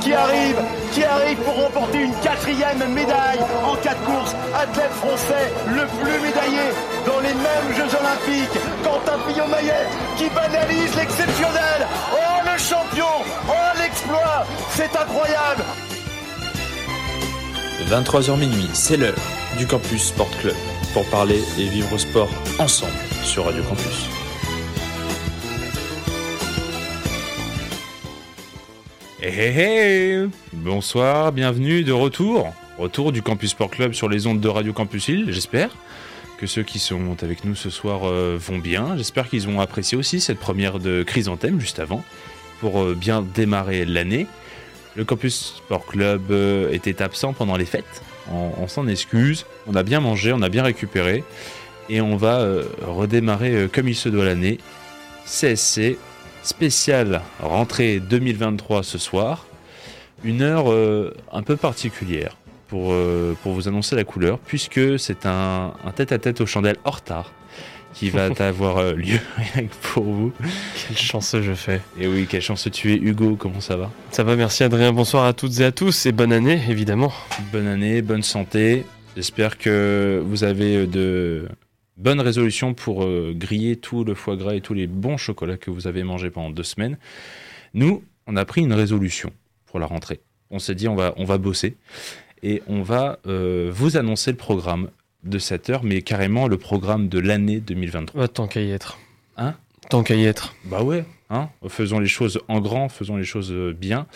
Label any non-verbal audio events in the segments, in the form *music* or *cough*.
Qui arrive, qui arrive pour remporter une quatrième médaille en quatre courses. Athlète français le plus médaillé dans les mêmes Jeux Olympiques. Quentin Fillon-Maillet qui banalise l'exceptionnel. Oh le champion, oh l'exploit, c'est incroyable. 23h minuit, c'est l'heure du Campus Sport Club pour parler et vivre sport ensemble sur Radio Campus. Hey, hey, Bonsoir, bienvenue de retour. Retour du Campus Sport Club sur les ondes de Radio Campus Hill, j'espère que ceux qui sont avec nous ce soir euh, vont bien. J'espère qu'ils ont apprécié aussi cette première de Chrysanthème juste avant pour euh, bien démarrer l'année. Le Campus Sport Club euh, était absent pendant les fêtes. On, s'en excuse. On a bien mangé, on a bien récupéré. Et on va redémarrer comme il se doit l'année. CSC, spécial rentrée 2023 ce soir. Une heure un peu particulière pour, pour vous annoncer la couleur, puisque c'est un tête-à-tête aux chandelles hors retard qui va *laughs* avoir euh, lieu *laughs* pour vous. Quelle chance je fais. Et oui, quelle chance tu es, Hugo. Comment ça va? Ça va, merci Adrien. Bonsoir à toutes et à tous et bonne année, évidemment. Bonne année, bonne santé. J'espère que vous avez euh, de bonnes résolutions pour euh, griller tout le foie gras et tous les bons chocolats que vous avez mangés pendant deux semaines. Nous, on a pris une résolution pour la rentrée. On s'est dit, on va, on va bosser et on va vous annoncer le programme de cette heure, mais carrément le programme de l'année 2023. Bah, tant qu'à y être. Hein? Tant qu'à y être. Bah ouais, hein? Faisons les choses en grand, faisons les choses euh, bien.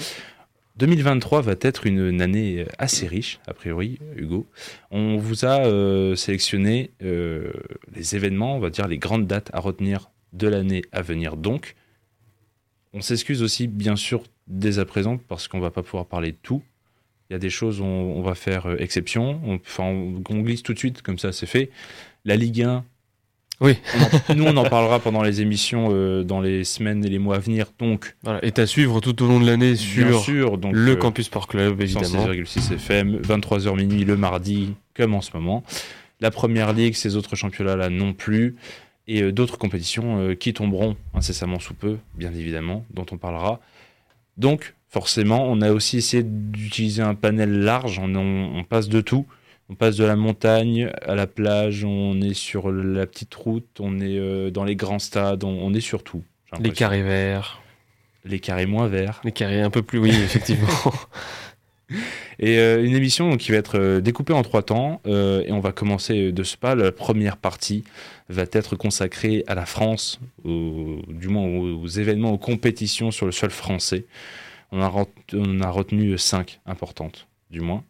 2023 va être une, année assez riche, a priori, Hugo. On vous a euh, sélectionné euh, les événements, on va dire les grandes dates à retenir de l'année à venir. Donc, on s'excuse aussi, bien sûr, dès à présent, parce qu'on va pas pouvoir parler de tout. Il y a des choses où on, va faire euh, exception. On, on, glisse tout de suite, comme ça c'est fait. La Ligue 1. Oui. nous, on en parlera pendant les émissions euh, dans les semaines et les mois à venir. Donc, voilà, et à suivre tout au long de l'année sur donc, le euh, Campus Sport Club, évidemment. 6 FM, 23h minuit le mardi, comme en ce moment. La Première Ligue, ces autres championnats-là non plus. Et d'autres compétitions qui tomberont incessamment sous peu, bien évidemment, dont on parlera. Donc, forcément. On a aussi essayé d'utiliser un panel large, on, passe de tout. On passe de la montagne à la plage, on est sur la petite route, on est euh, dans les grands stades, on, est sur tout. Les carrés verts. Les carrés moins verts. Les carrés un peu plus, oui, effectivement. *laughs* *laughs* et euh, une émission qui va être euh, découpée en trois temps, et on va commencer de ce pas. La première partie va être consacrée à la France, du moins aux événements, aux compétitions sur le sol français. On a, retenu cinq importantes, du moins.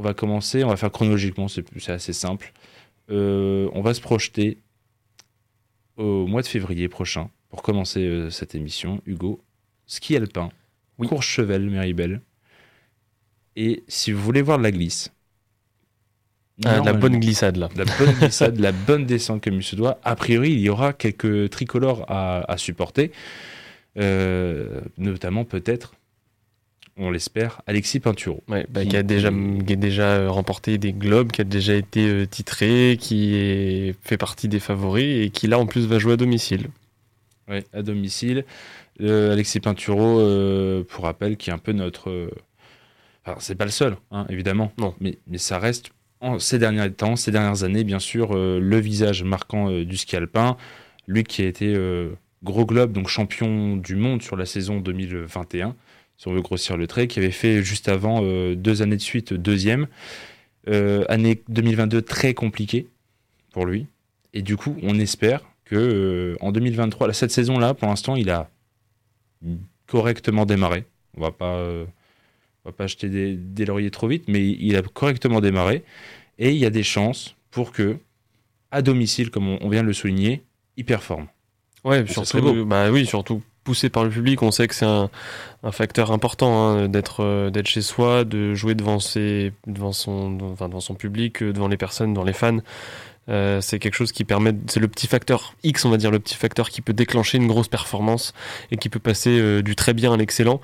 On va commencer, on va faire chronologiquement, c'est assez simple. Euh, on va se projeter au mois de février prochain pour commencer euh, cette émission. Hugo, ski alpin, Courchevel, Méribel. Et si vous voulez voir de la glisse, ah, la bonne glissade là. La bonne *laughs* glissade, la bonne descente comme il se doit. A priori, il y aura quelques tricolores à supporter. Euh, notamment peut-être, on l'espère, Alexis Pinturo. Bah, qui, a déjà, déjà euh, remporté des globes, qui a déjà été euh, titré, qui est, fait partie des favoris et qui là en plus va jouer à domicile. Oui, à domicile. Alexis Pinturo, pour rappel, qui est un peu notre. Enfin, c'est pas le seul, hein, évidemment. Non. Mais, mais ça reste, en ces derniers temps, ces dernières années, bien sûr, le visage marquant du ski alpin. Lui qui a été Gros Globe, donc champion du monde sur la saison 2021, si on veut grossir le trait, qui avait fait juste avant euh, deux années de suite deuxième. Euh, année 2022 très compliquée pour lui. Et du coup, on espère que euh, en 2023, cette saison-là, pour l'instant, il a correctement démarré. On va pas, va pas acheter des, des, lauriers trop vite, mais il a correctement démarré. Et il y a des chances pour que, à domicile, comme on vient de le souligner, il performe. Ouais, surtout, bah oui, surtout poussé par le public, on sait que c'est un, facteur important hein, d'être euh, d'être chez soi, de jouer devant ses devant son devant son public, euh, devant les personnes, devant les fans. Euh, c'est quelque chose qui permet, c'est le petit facteur X, on va dire, le petit facteur qui peut déclencher une grosse performance et qui peut passer euh, du très bien à l'excellent.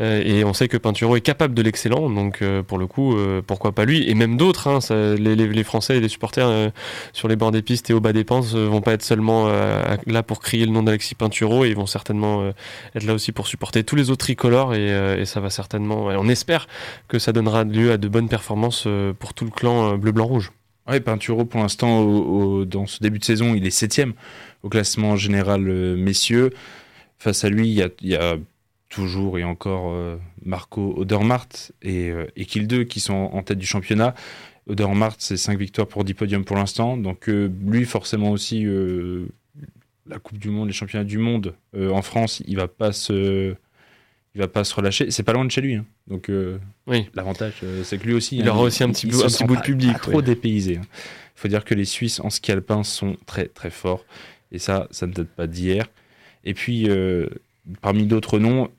Euh, et on sait que Pinturo est capable de l'excellent, donc pour le coup, pourquoi pas lui? Et même d'autres. Hein, les, Français et les supporters sur les bords des pistes et au bas des pentes euh, vont pas être seulement là pour crier le nom d'Alexis Pinturo, ils vont certainement être là aussi pour supporter tous les autres tricolores et, et ça va certainement. et on espère que ça donnera lieu à de bonnes performances pour tout le clan bleu-blanc-rouge. Ouais, Pinturo, pour l'instant, dans ce début de saison, il est septième au classement général euh, messieurs. Face à lui, il y a, toujours et encore euh, Marco Odermatt et, euh, et Kiel 2 qui sont en tête du championnat. Odermatt, c'est 5 victoires pour 10 podiums pour l'instant. Donc euh, lui, forcément aussi, la Coupe du Monde, les championnats du monde en France, il va pas se... Va pas se relâcher. C'est pas loin de chez lui. hein. Donc euh, Oui. l'avantage, euh, c'est que lui aussi. Il hein, aura aussi un petit bout- un petit bout de public, pas trop dépaysé. Il faut dire que les Suisses en ski alpin sont très très forts. Et ça, ça ne date pas d'hier. Et puis, euh, parmi d'autres noms,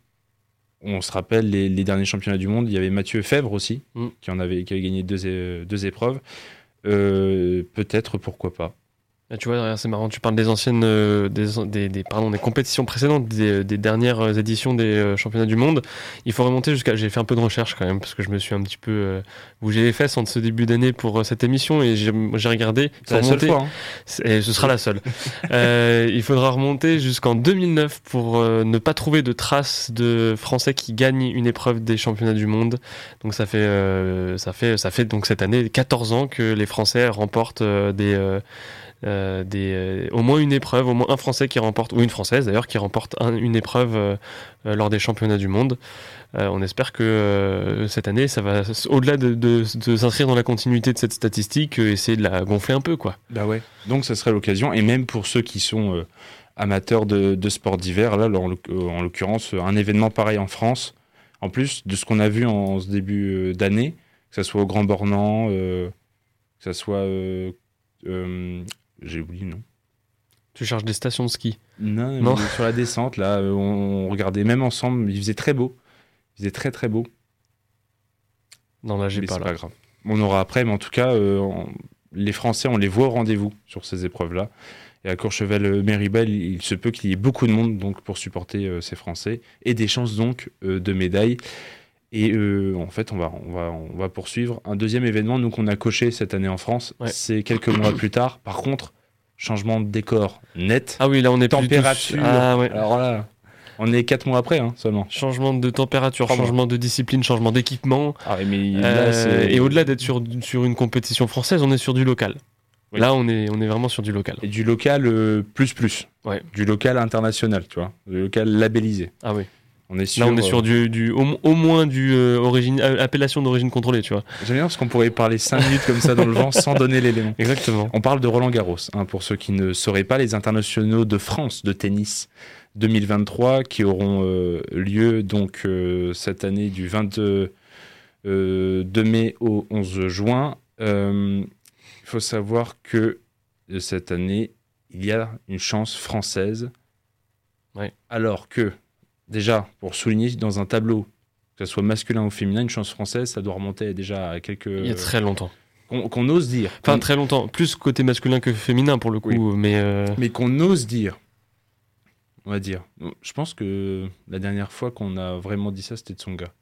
on se rappelle les, les derniers championnats du monde, il y avait Mathieu Fèvre aussi, Mm. qui, en avait, qui avait gagné deux, deux épreuves. Euh, Peut-être, pourquoi pas. Ah, tu vois, c'est marrant, tu parles des anciennes, euh, des, des, des- pardon, des compétitions précédentes, des, des dernières éditions des euh, championnats du monde. Il faut remonter jusqu'à. J'ai fait un peu de recherche quand même, parce que je me suis un petit peu euh, bougé les fesses entre ce début d'année pour euh, cette émission et j'ai regardé. C'est la seule fois. hein. Et ce sera la seule. *laughs* Euh, il faudra remonter jusqu'en 2009 pour euh, ne pas trouver de traces de Français qui gagnent une épreuve des championnats du monde. Donc ça fait, euh, ça fait, ça fait donc cette année 14 ans que les Français remportent euh, des, euh, euh, au moins une épreuve, au moins un Français qui remporte, ou une Française d'ailleurs, qui remporte un- une épreuve euh, lors des championnats du monde. On espère que cette année, ça va, au-delà de, s'inscrire dans la continuité de cette statistique, essayer de la gonfler un peu, quoi. Bah ouais. Donc ça serait l'occasion. Et même pour ceux qui sont amateurs de, de sport d'hiver, là, en l'oc- en l'occurrence, un événement pareil en France, en plus de ce qu'on a vu en, ce début d'année, que ce soit au Grand Bornand, que ce soit... J'ai oublié le nom. Tu cherches des stations de ski. Non, Non. sur la descente, là, euh, on, on regardait même ensemble, il faisait très beau. Il faisait très très beau. Non, là, j'ai Mais pas c'est pas grave. On aura après, mais en tout cas, euh, on- les Français, on les voit au rendez-vous sur ces épreuves-là. Et à Courchevel-Méribel, il, il se peut qu'il y ait beaucoup de monde donc pour supporter euh, ces Français et des chances donc euh, de médailles. Et euh, en fait, on va, on, va, on va poursuivre. Un deuxième événement, nous, qu'on a coché cette année en France, Ouais. c'est quelques mois plus tard. Par contre, changement de décor net. Ah oui, là, on est plus. Ah ouais. Alors là, on est quatre mois après hein, seulement. Changement de température, changement de discipline, changement d'équipement. Ah, mais Euh, là, c'est- et au-delà d'être sur, sur une compétition française, on est sur du local. Oui. Là, on est, on est vraiment sur du local. Et du local euh, plus plus. Ouais. Du local international, tu vois. Du local labellisé. Ah oui. On est sur. Là, on est sur euh, du, du au, au moins du euh, origine, euh, appellation d'origine contrôlée, tu vois. J'aime bien parce qu'on pourrait parler 5 minutes comme ça dans le vent sans *laughs* donner l'élément. Exactement. On parle de Roland Garros, hein, pour ceux qui ne sauraient pas, les internationaux de France de tennis 2023 qui auront euh, lieu donc euh, cette année du 22 euh, 2 mai au 11 juin. Il faut savoir que cette année, il y a une chance française. Ouais. Alors que, déjà, pour souligner dans un tableau, que ce soit masculin ou féminin, une chance française, ça doit remonter déjà à quelques. Il y a très longtemps. qu'on ose dire. Enfin, très longtemps. Plus côté masculin que féminin, pour le coup. Mais euh, mais qu'on ose dire. On va dire. Je pense que la dernière fois qu'on a vraiment dit ça, c'était Tsonga.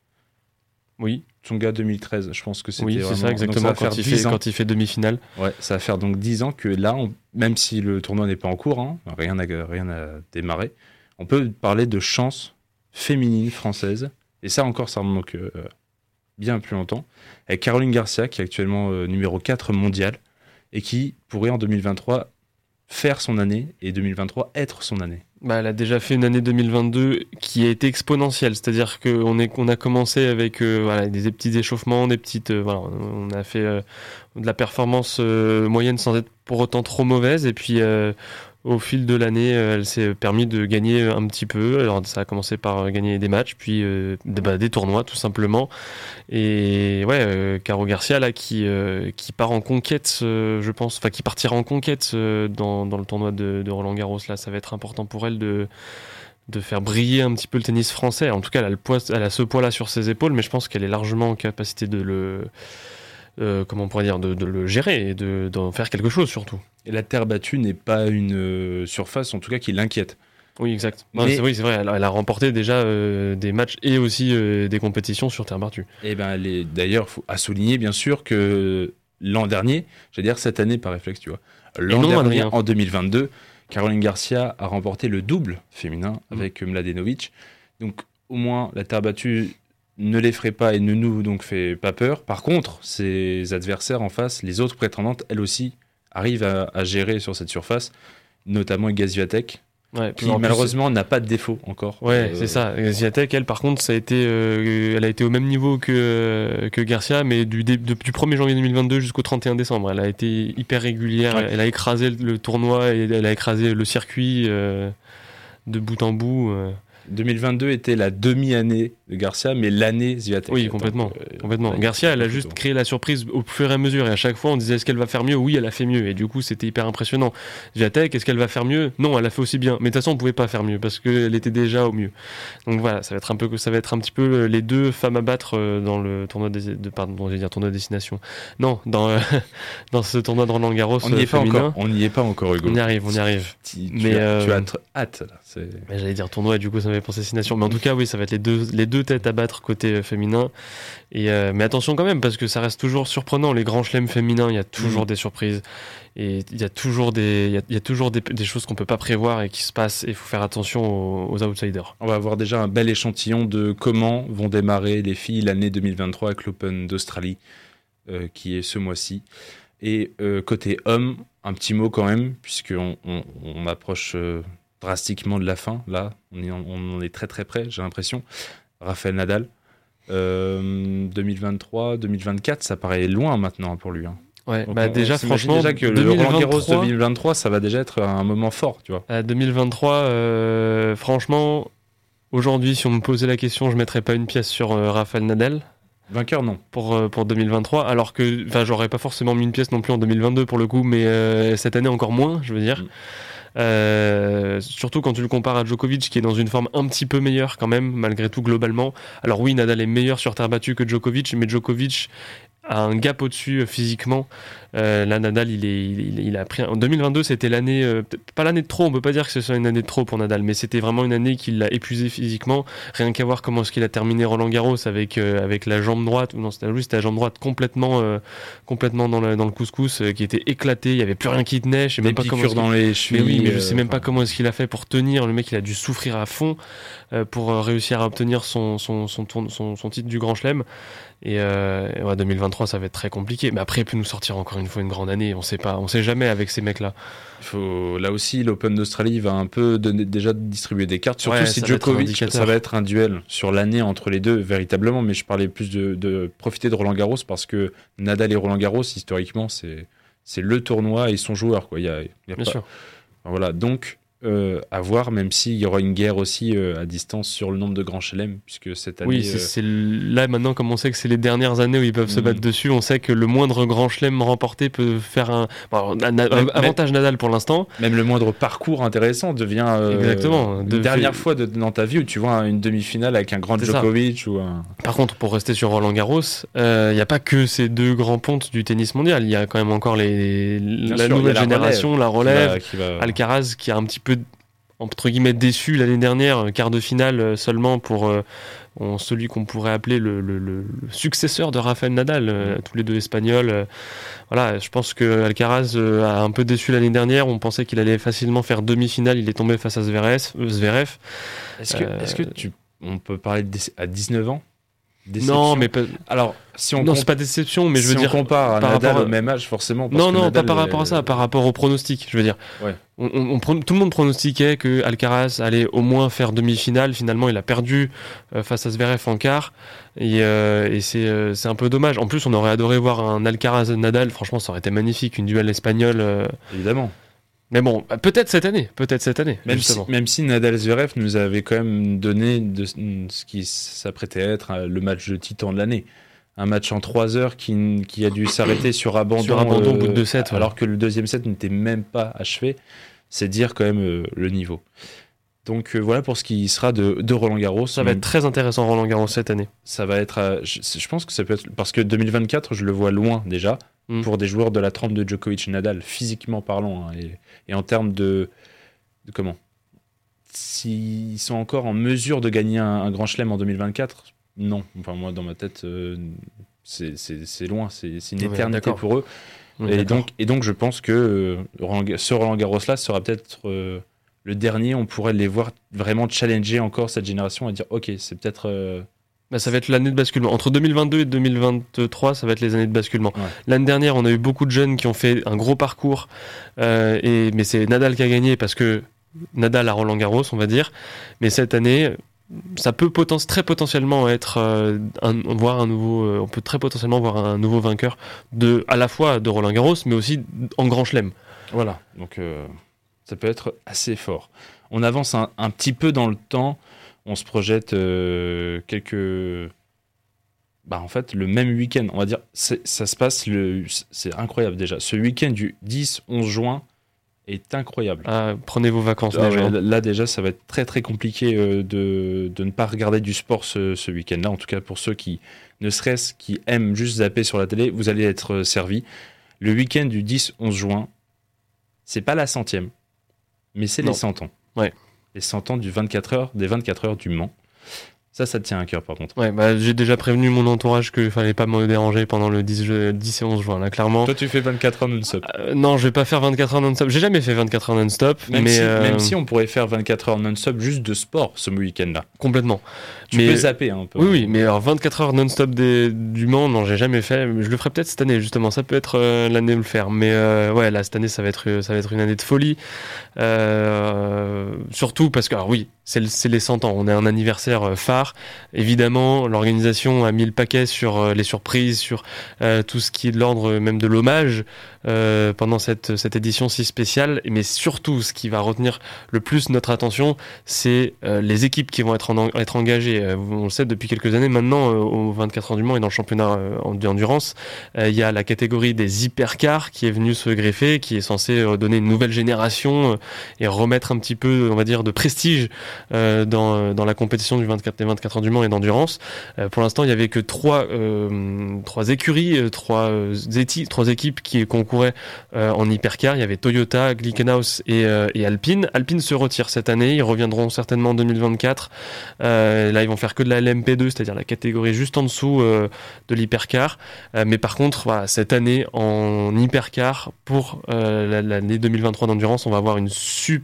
oui, Tsonga 2013, je pense que c'était oui c'est vraiment- ça, exactement. va quand, faire il 10 fait, quand il fait demi-finale. Ouais, ça va faire donc 10 ans que là, on- même si le tournoi n'est pas en cours, hein, rien n'a rien n'a démarré, on peut parler de chance féminine française. Et ça encore, ça remonte euh, bien plus longtemps. Avec Caroline Garcia, qui est actuellement euh, numéro 4 mondial, et qui pourrait en 2023 faire son année, et 2023 être son année. Bah, elle a déjà fait une année 2022 qui a été exponentielle, c'est-à-dire qu'on on a commencé avec euh, des petits échauffements, des petites, on a fait de la performance moyenne sans être pour autant trop mauvaise, et puis au fil de l'année, euh, elle s'est permis de gagner un petit peu. Alors ça a commencé par gagner des matchs, puis euh, bah, des tournois tout simplement. Et ouais, euh, Caro Garcia là qui qui part en conquête, je pense, enfin qui partira en conquête dans, dans le tournoi de, de Roland Garros là, ça va être important pour elle de de faire briller un petit peu le tennis français. En tout cas, elle a, le poids, elle a ce poids-là sur ses épaules, mais je pense qu'elle est largement en capacité de le euh, comment on pourrait dire, de, de le gérer et de- d'en faire quelque chose surtout. Et la terre battue n'est pas une euh, surface, en tout cas, qui l'inquiète. Oui, exact. Non, Mais- c'est- oui, c'est vrai, elle, a- elle a remporté déjà euh, des matchs et aussi euh, des compétitions sur terre battue. Et ben, elle est- d'ailleurs, faut à souligner bien sûr que l'an dernier, j'allais dire cette année par réflexe, tu vois, l'an dernier, Adrien. en 2022, Caroline Garcia a remporté le double féminin Mm. avec Mladenovic. Donc, au moins, la terre battue ne l'effraie pas et ne nous donc fait pas peur. Par contre, ses adversaires en face, les autres prétendantes, elles aussi, arrivent à, à gérer sur cette surface, notamment Gaziatek, Ouais, qui malheureusement n'a pas de défaut encore. Ouais, Euh, c'est ça. Ziatek, elle, par contre, ça a été, euh, elle a été au même niveau que, que Garcia, mais du, dé- de- du 1er janvier 2022 jusqu'au 31 décembre. Elle a été hyper régulière. Ouais. Elle a écrasé le, le tournoi et elle a écrasé le circuit euh, de bout en bout. euh. 2022 était la demi-année de Garcia, mais l'année Ziatek. Oui, complètement. Donc, euh, Complètement. Garcia, elle a plutôt. juste créé la surprise au fur et à mesure. Et à chaque fois, on disait est-ce qu'elle va faire mieux? Oui, elle a fait mieux. Et du coup, c'était hyper impressionnant. Ziatek, est-ce qu'elle va faire mieux? Non, elle a fait aussi bien. Mais de toute façon, on pouvait pas faire mieux parce qu'elle était déjà au mieux. Donc voilà, ça va être un peu, ça va être un petit peu les deux femmes à battre euh, dans le tournoi des, de, pardon, dire tournoi de destination. Non, dans euh, *laughs* dans ce tournoi de Roland Garros On n'y est euh, pas encore. On n'y est pas encore, Hugo. On y arrive, on y arrive. Tu, tu Mais, as, tu euh, as hâte. Là. Mais J'allais dire tournoi et du coup ça m'avait pensé destination. Mais en tout cas oui ça va être les deux, les deux têtes à battre côté euh, féminin. Et euh, mais attention quand même parce que ça reste toujours surprenant. Les grands chelems féminins il y a toujours Mm. des surprises. Et il y a toujours des, il y a, il y a toujours des, des choses qu'on peut pas prévoir et qui se passent et il faut faire attention aux, aux outsiders. On va avoir déjà un bel échantillon de comment vont démarrer les filles l'année 2023 avec l'Open d'Australie, euh, qui est ce mois-ci. Et euh, côté homme, un petit mot quand même, puisqu'on on, on approche drastiquement de la fin. Là, on, est, on en est très très près, j'ai l'impression. Raphaël Nadal. Euh, 2023, 2024, ça paraît loin maintenant pour lui. hein. Ouais, Donc bah on- déjà on franchement déjà que le Roland Garros 2023 2023, ça va déjà être un moment fort, tu vois. à 2023 euh, franchement aujourd'hui si on me posait la question je mettrais pas une pièce sur euh, Rafael Nadal. Vainqueur, non. pour, euh, pour 2023, alors que, enfin, j'aurais pas forcément mis une pièce non plus en 2022 pour le coup, mais euh, cette année encore moins, je veux dire. Mm. Euh, surtout quand tu le compares à Djokovic, qui est dans une forme un petit peu meilleure quand même, malgré tout globalement. Alors oui, Nadal est meilleur sur terre battue que Djokovic, mais Djokovic a un gap au-dessus euh, physiquement. Euh, là, Nadal, il, est, il, il- il a pris. En 2022, c'était l'année, euh, pas l'année de trop. On peut pas dire que ce soit une année de trop pour Nadal, mais c'était vraiment une année qui l'a épuisé physiquement. Rien qu'à voir comment est-ce qu'il a terminé Roland Garros avec euh, avec la jambe droite. ou Non, c'était la jambe droite complètement euh, complètement dans le dans le couscous, euh, qui était éclaté. Il y avait plus rien qui tenait. Je sais Des même pas comment. dans les mais chevilles. oui, mais je sais même pas comment est-ce qu'il a fait pour tenir. Le mec, il a dû souffrir à fond euh, pour réussir à obtenir son, son, son, tourne- son, son titre du Grand Chelem. Et euh, et ouais, 2023, ça va être très compliqué. Mais après, il peut nous sortir encore une fois une grande année. On sait pas, on sait jamais avec ces mecs-là. Faut, là aussi, l'Open d'Australie va un peu donner- déjà distribuer des cartes, surtout Ouais, si Djokovic, ça va être un duel sur l'année entre les deux, véritablement. Mais je parlais plus de, de profiter de Roland Garros parce que Nadal et Roland Garros, historiquement, c'est c'est le tournoi et son joueur. Quoi. Il y a, il y a Bien pas- sûr. Voilà, donc euh, à voir, même s'il y aura une guerre aussi euh, à distance sur le nombre de grands chelem, puisque cette année. Oui, c'est euh, là maintenant, comme on sait que c'est les dernières années où ils peuvent se Mm. battre dessus, on sait que le moindre grand chelem remporté peut faire un bon, Même- avantage Nadal pour l'instant. même le moindre parcours intéressant devient Exactement. une De- dernière fois de- dans ta vie où tu vois une demi-finale avec un grand ça. Djokovic ou un. Par contre, pour rester sur Roland Garros, il n'y a pas que ces deux grands pontes du tennis mondial. Il y a quand même encore les, Bien la sûr, nouvelle la génération, la qui relève. va- qui va- Alcaraz qui a un petit peu entre guillemets déçu l'année dernière, quart de finale euh, seulement pour euh, celui qu'on pourrait appeler le, le- le- le successeur de Rafael Nadal, euh, tous les deux espagnols. euh, voilà, je pense que Alcaraz a un peu déçu l'année dernière. On pensait qu'il allait facilement faire demi-finale. Il est tombé face à Zverev. Zverev. Est-ce que, est-ce que tu, on peut parler de à 19 ans? Non, Déception mais pas- alors si on non, c'est pas déception, mais je veux dire on compare à par Nadal rapport à- au même âge forcément. parce Non, que non, Nadal, pas par rapport à ça, par rapport au pronostic, je veux dire. Ouais. On, on- on pro- tout le monde pronostiquait que Alcaraz allait au moins faire demi-finale. Finalement, il a perdu euh, face à Zverev en quart. Et, euh, et c'est euh, c'est un peu dommage. En plus, on aurait adoré voir un Alcaraz-Nadal. Franchement, ça aurait été magnifique, une duel espagnole. euh. évidemment. Mais bon, bah, peut-être cette année. Peut-être cette année, Même si, justement. même si Nadal Zverev nous avait quand même donné de, ce qui s'apprêtait à être euh, le match de titan de l'année. Un match en 3 heures qui, qui a dû s'arrêter sur abandon, Sur abandon au bout de euh, deux sets, ouais. alors que le deuxième set n'était même pas achevé. C'est dire quand même euh, le niveau. Donc euh, voilà pour ce qui sera de, de Roland Garros. Ça va être très intéressant Roland Garros cette année. Ça va être, euh, je, je pense que ça peut être parce que 2024, je le vois loin déjà Mm. pour des joueurs de la trempe de Djokovic et Nadal, physiquement parlant, hein, et, et en termes de, de comment? S'ils sont encore en mesure de gagner un, un grand chelem en 2024, non. Enfin moi dans ma tête, euh, c'est- loin, c'est une éternité pour eux. Et donc, et donc, je pense que Roland ce Roland Garros là sera peut-être le dernier. On pourrait les voir vraiment challenger encore cette génération et dire ok, c'est peut-être. euh, Bah, ça va être l'année de basculement. Entre 2022 et 2023, ça va être les années de basculement. Ouais. L'année dernière, on a eu beaucoup de jeunes qui ont fait un gros parcours, euh, et, mais c'est Nadal qui a gagné parce que Nadal a Roland Garros, on va dire. Mais cette année, ça peut poten- très potentiellement être euh, un, voir un nouveau. euh, on peut très potentiellement voir un nouveau vainqueur de à la fois de Roland Garros, mais aussi en Grand Chelem. Voilà. Donc, euh, ça peut être assez fort. On avance un, un petit peu dans le temps. On se projette euh, quelques. Bah, en fait, le même week-end, on va dire, ça se passe le. C'est incroyable déjà. Ce week-end du 10-11 juin est incroyable. Ah, prenez vos vacances Ah déjà. ouais, là déjà, ça va être très très compliqué euh, de, de ne pas regarder du sport ce, ce week-end-là. En tout cas, pour ceux qui, ne serait-ce qui aiment juste zapper sur la télé, vous allez être euh, servis. Le week-end du 10-11 juin, c'est pas la centième, mais c'est les Non. 100 ans. Ouais. Les 100 ans du 24 heures, des 24 heures du Mans. Ça, ça te tient à cœur par contre. Ouais, bah, j'ai déjà prévenu mon entourage qu'il fallait pas me déranger pendant le 10, je- 10 et 11 juin. Là, clairement. Toi, tu fais 24 heures non-stop. Euh, non, je vais pas faire 24 heures non-stop. J'ai jamais fait 24 heures non-stop, Même, mais si, euh, même si on pourrait faire 24 heures non-stop juste de sport ce week-end-là. complètement. Tu Mais- peux zapper un peu. Oui, oui, mais alors 24 heures non-stop des- du Mans, non, j'ai jamais fait. Je le ferai peut-être cette année, justement. Ça peut être euh, l'année de le faire. Mais euh, ouais, là, cette année, ça va être, ça va être une année de folie. Euh, surtout parce que, alors oui, c'est le- les 100 ans. On a un anniversaire euh, phare. Évidemment, l'organisation a mis le paquet sur euh, les surprises, sur euh, tout ce qui est de l'ordre euh, même de l'hommage euh, pendant cette, cette édition si spéciale. Mais surtout, ce qui va retenir le plus notre attention, c'est euh, les équipes qui vont être, en- être engagées. On le sait depuis quelques années maintenant, au 24 heures du Mans et dans le championnat en- d'endurance, il y a la catégorie des hypercars qui est venue se greffer, qui est censée donner une nouvelle génération et remettre un petit peu, on va dire, de prestige euh, dans, euh, dans la compétition du 24, des 24 heures du Mans et d'endurance. Euh, pour l'instant, il y avait que trois, trois écuries, trois, trois équipes qui concouraient en hypercar. Il y avait Toyota, Glickenhaus et, et Alpine. Alpine se retire cette année. Ils reviendront certainement en 2024. Euh, là, ils vont faire que de la LMP2, c'est-à-dire la catégorie juste en dessous de l'hypercar. Mais par contre, cette année en hypercar pour la- l'année 2023 d'endurance, on va avoir une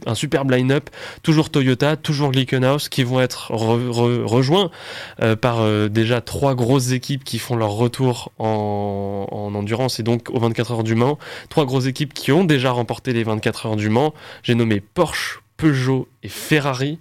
un superbe line-up. Toujours Toyota, toujours Glickenhaus, qui vont être re- re- rejoints euh, par euh, déjà trois grosses équipes qui font leur retour en, en endurance et donc aux 24 heures du Mans. Trois grosses équipes qui ont déjà remporté les 24 heures du Mans. J'ai nommé Porsche, Peugeot et Ferrari.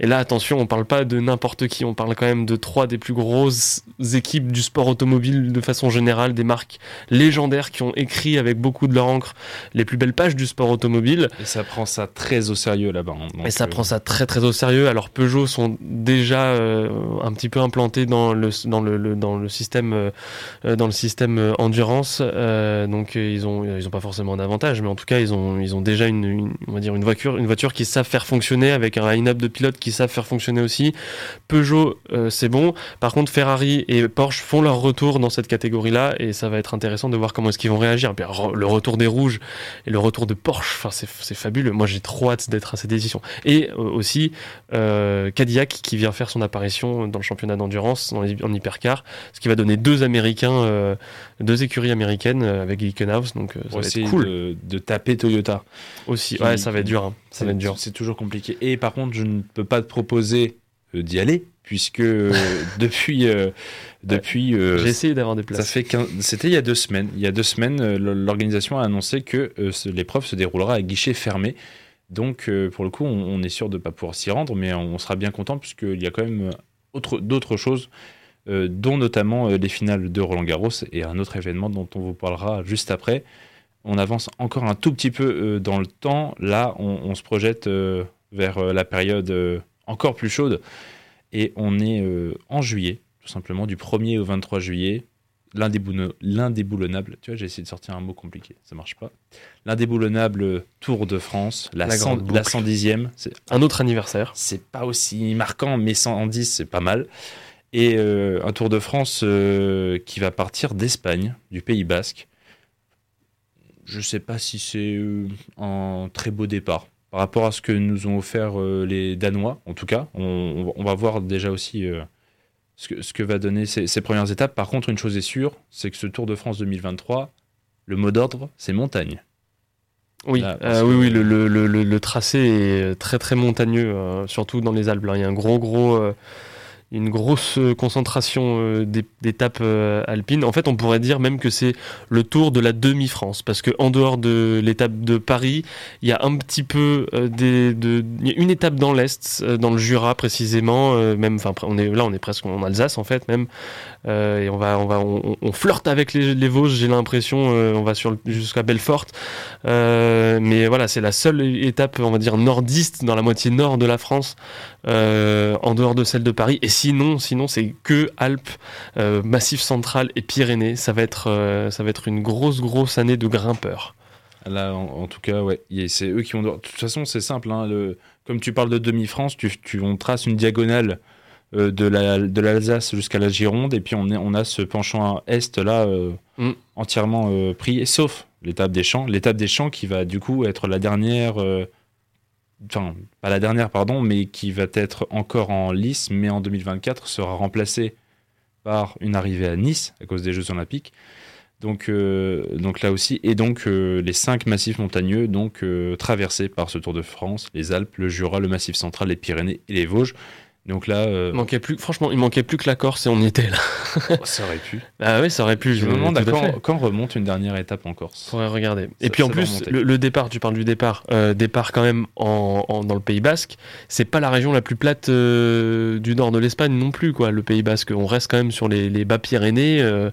Et là, attention, on parle pas de n'importe qui, on parle quand même de trois des plus grosses équipes du sport automobile de façon générale, des marques légendaires qui ont écrit avec beaucoup de leur encre les plus belles pages du sport automobile. Et ça prend ça très au sérieux là-bas. hein. Et ça euh, prend ça très très au sérieux. Alors Peugeot sont déjà euh, un petit peu implantés dans le dans le, le- dans le système euh, dans le système endurance. Donc ils ont ils ont pas forcément un avantage, mais en tout cas ils ont ils ont déjà une, une- on va dire une voiture une voiture qui savent faire fonctionner avec un line-up de pilotes qui savent faire fonctionner aussi. Peugeot euh, c'est bon. Par contre Ferrari et Porsche font leur retour dans cette catégorie-là et ça va être intéressant de voir comment est-ce qu'ils vont réagir. Puis, le retour des rouges et le retour de Porsche, enfin c'est fabuleux. Moi j'ai trop hâte d'être à cette édition. Et euh, aussi euh, Cadillac qui vient faire son apparition dans le championnat d'endurance en hypercar, ce qui va donner deux Américains, euh, deux écuries américaines avec Glickenhaus, donc ça va être cool de, de taper Toyota. aussi. qui- Ouais, ça va être dur, hein. ça va être dur. C'est toujours compliqué. Et par contre, je ne peux pas te proposer euh, d'y aller, puisque euh, *laughs* depuis, euh, depuis euh, J'ai essayé d'avoir des ça places. fait qu'un- c'était il y a deux semaines. Il y a deux semaines, l'organisation a annoncé que l'épreuve se déroulera à guichet fermé. Donc, pour le coup, on, on est sûr de ne pas pouvoir s'y rendre, mais on sera bien content puisqu'il y a quand même autre- d'autres choses, dont notamment les finales de Roland Garros et un autre événement dont on vous parlera juste après. On avance encore un tout petit peu euh, dans le temps. Là, on, on se projette euh, vers euh, la période encore plus chaude. Et on est en juillet, tout simplement, du 1er au 23 juillet. l'indéboulonna- l'indéboulonnable, tu vois, j'ai essayé de sortir un mot compliqué, ça marche pas. L'indéboulonnable Tour de France, la, La cent- grande la boucle. 110e, c'est Un autre anniversaire. c'est pas aussi marquant, mais 110, c'est pas mal. Et euh, un Tour de France euh, qui va partir d'Espagne, du Pays Basque. Je sais pas si c'est euh, un très beau départ par rapport à ce que nous ont offert euh, les Danois, en tout cas. On, on va voir déjà aussi euh, ce, que, ce que va donner ces, ces premières étapes. Par contre, une chose est sûre, c'est que ce Tour de France 2023, le mot d'ordre, c'est montagne. Oui, Là, parce que- oui, oui, le, le, le, le- le tracé est très très montagneux, euh, surtout dans les Alpes. Il y a un gros gros, euh, une grosse euh, concentration euh, d'é- d'étapes euh, alpines. En fait, on pourrait dire même que c'est le tour de la demi-France, parce que en dehors de l'étape de Paris, il y a un petit peu des, de, une étape dans l'est, dans le Jura précisément. même, enfin, on est là, on est presque en Alsace en fait même. Euh, et on va, on va, on, flirte avec les, Vosges. J'ai l'impression, euh, on va sur jusqu'à Belfort. Euh, mais voilà, c'est la seule étape, on va dire, nordiste dans la moitié nord de la France, en dehors de celle de Paris. Et sinon, sinon c'est que Alpes, Massif central et Pyrénées. Ça va être, ça va être une grosse, grosse année de grimpeurs. Là, en, tout cas, ouais, c'est eux qui vont. De toute façon, c'est simple. hein, le- Comme tu parles de demi-France, tu, tu- on trace une diagonale euh, de la- de l'Alsace jusqu'à la Gironde, et puis on, est, on a ce penchant à est là euh, Mm. entièrement euh, pris, sauf l'étape des champs. L'étape des champs qui va du coup être la dernière. Enfin, pas la dernière, pardon, mais qui va être encore en lice, mais en 2024 sera remplacée par une arrivée à Nice à cause des Jeux Olympiques. Donc, euh, donc là aussi, et donc euh, les cinq massifs montagneux donc euh, traversés par ce Tour de France, les Alpes, le Jura, le Massif central, les Pyrénées et les Vosges. Donc là, euh, Il manquait plus, franchement, il manquait plus que la Corse et on y était là. ça aurait pu. *laughs* Ah oui, ça aurait pu. Je me demande quand, quand remonte une dernière étape en Corse. Faudrait regarder. Et Ça- puis en plus, le, le départ, tu parles du départ, euh, départ quand même en, en- dans le Pays Basque, c'est pas la région la plus plate euh, du nord de l'Espagne non plus, quoi. Le Pays Basque, on reste quand même sur les, les bas Pyrénées, euh,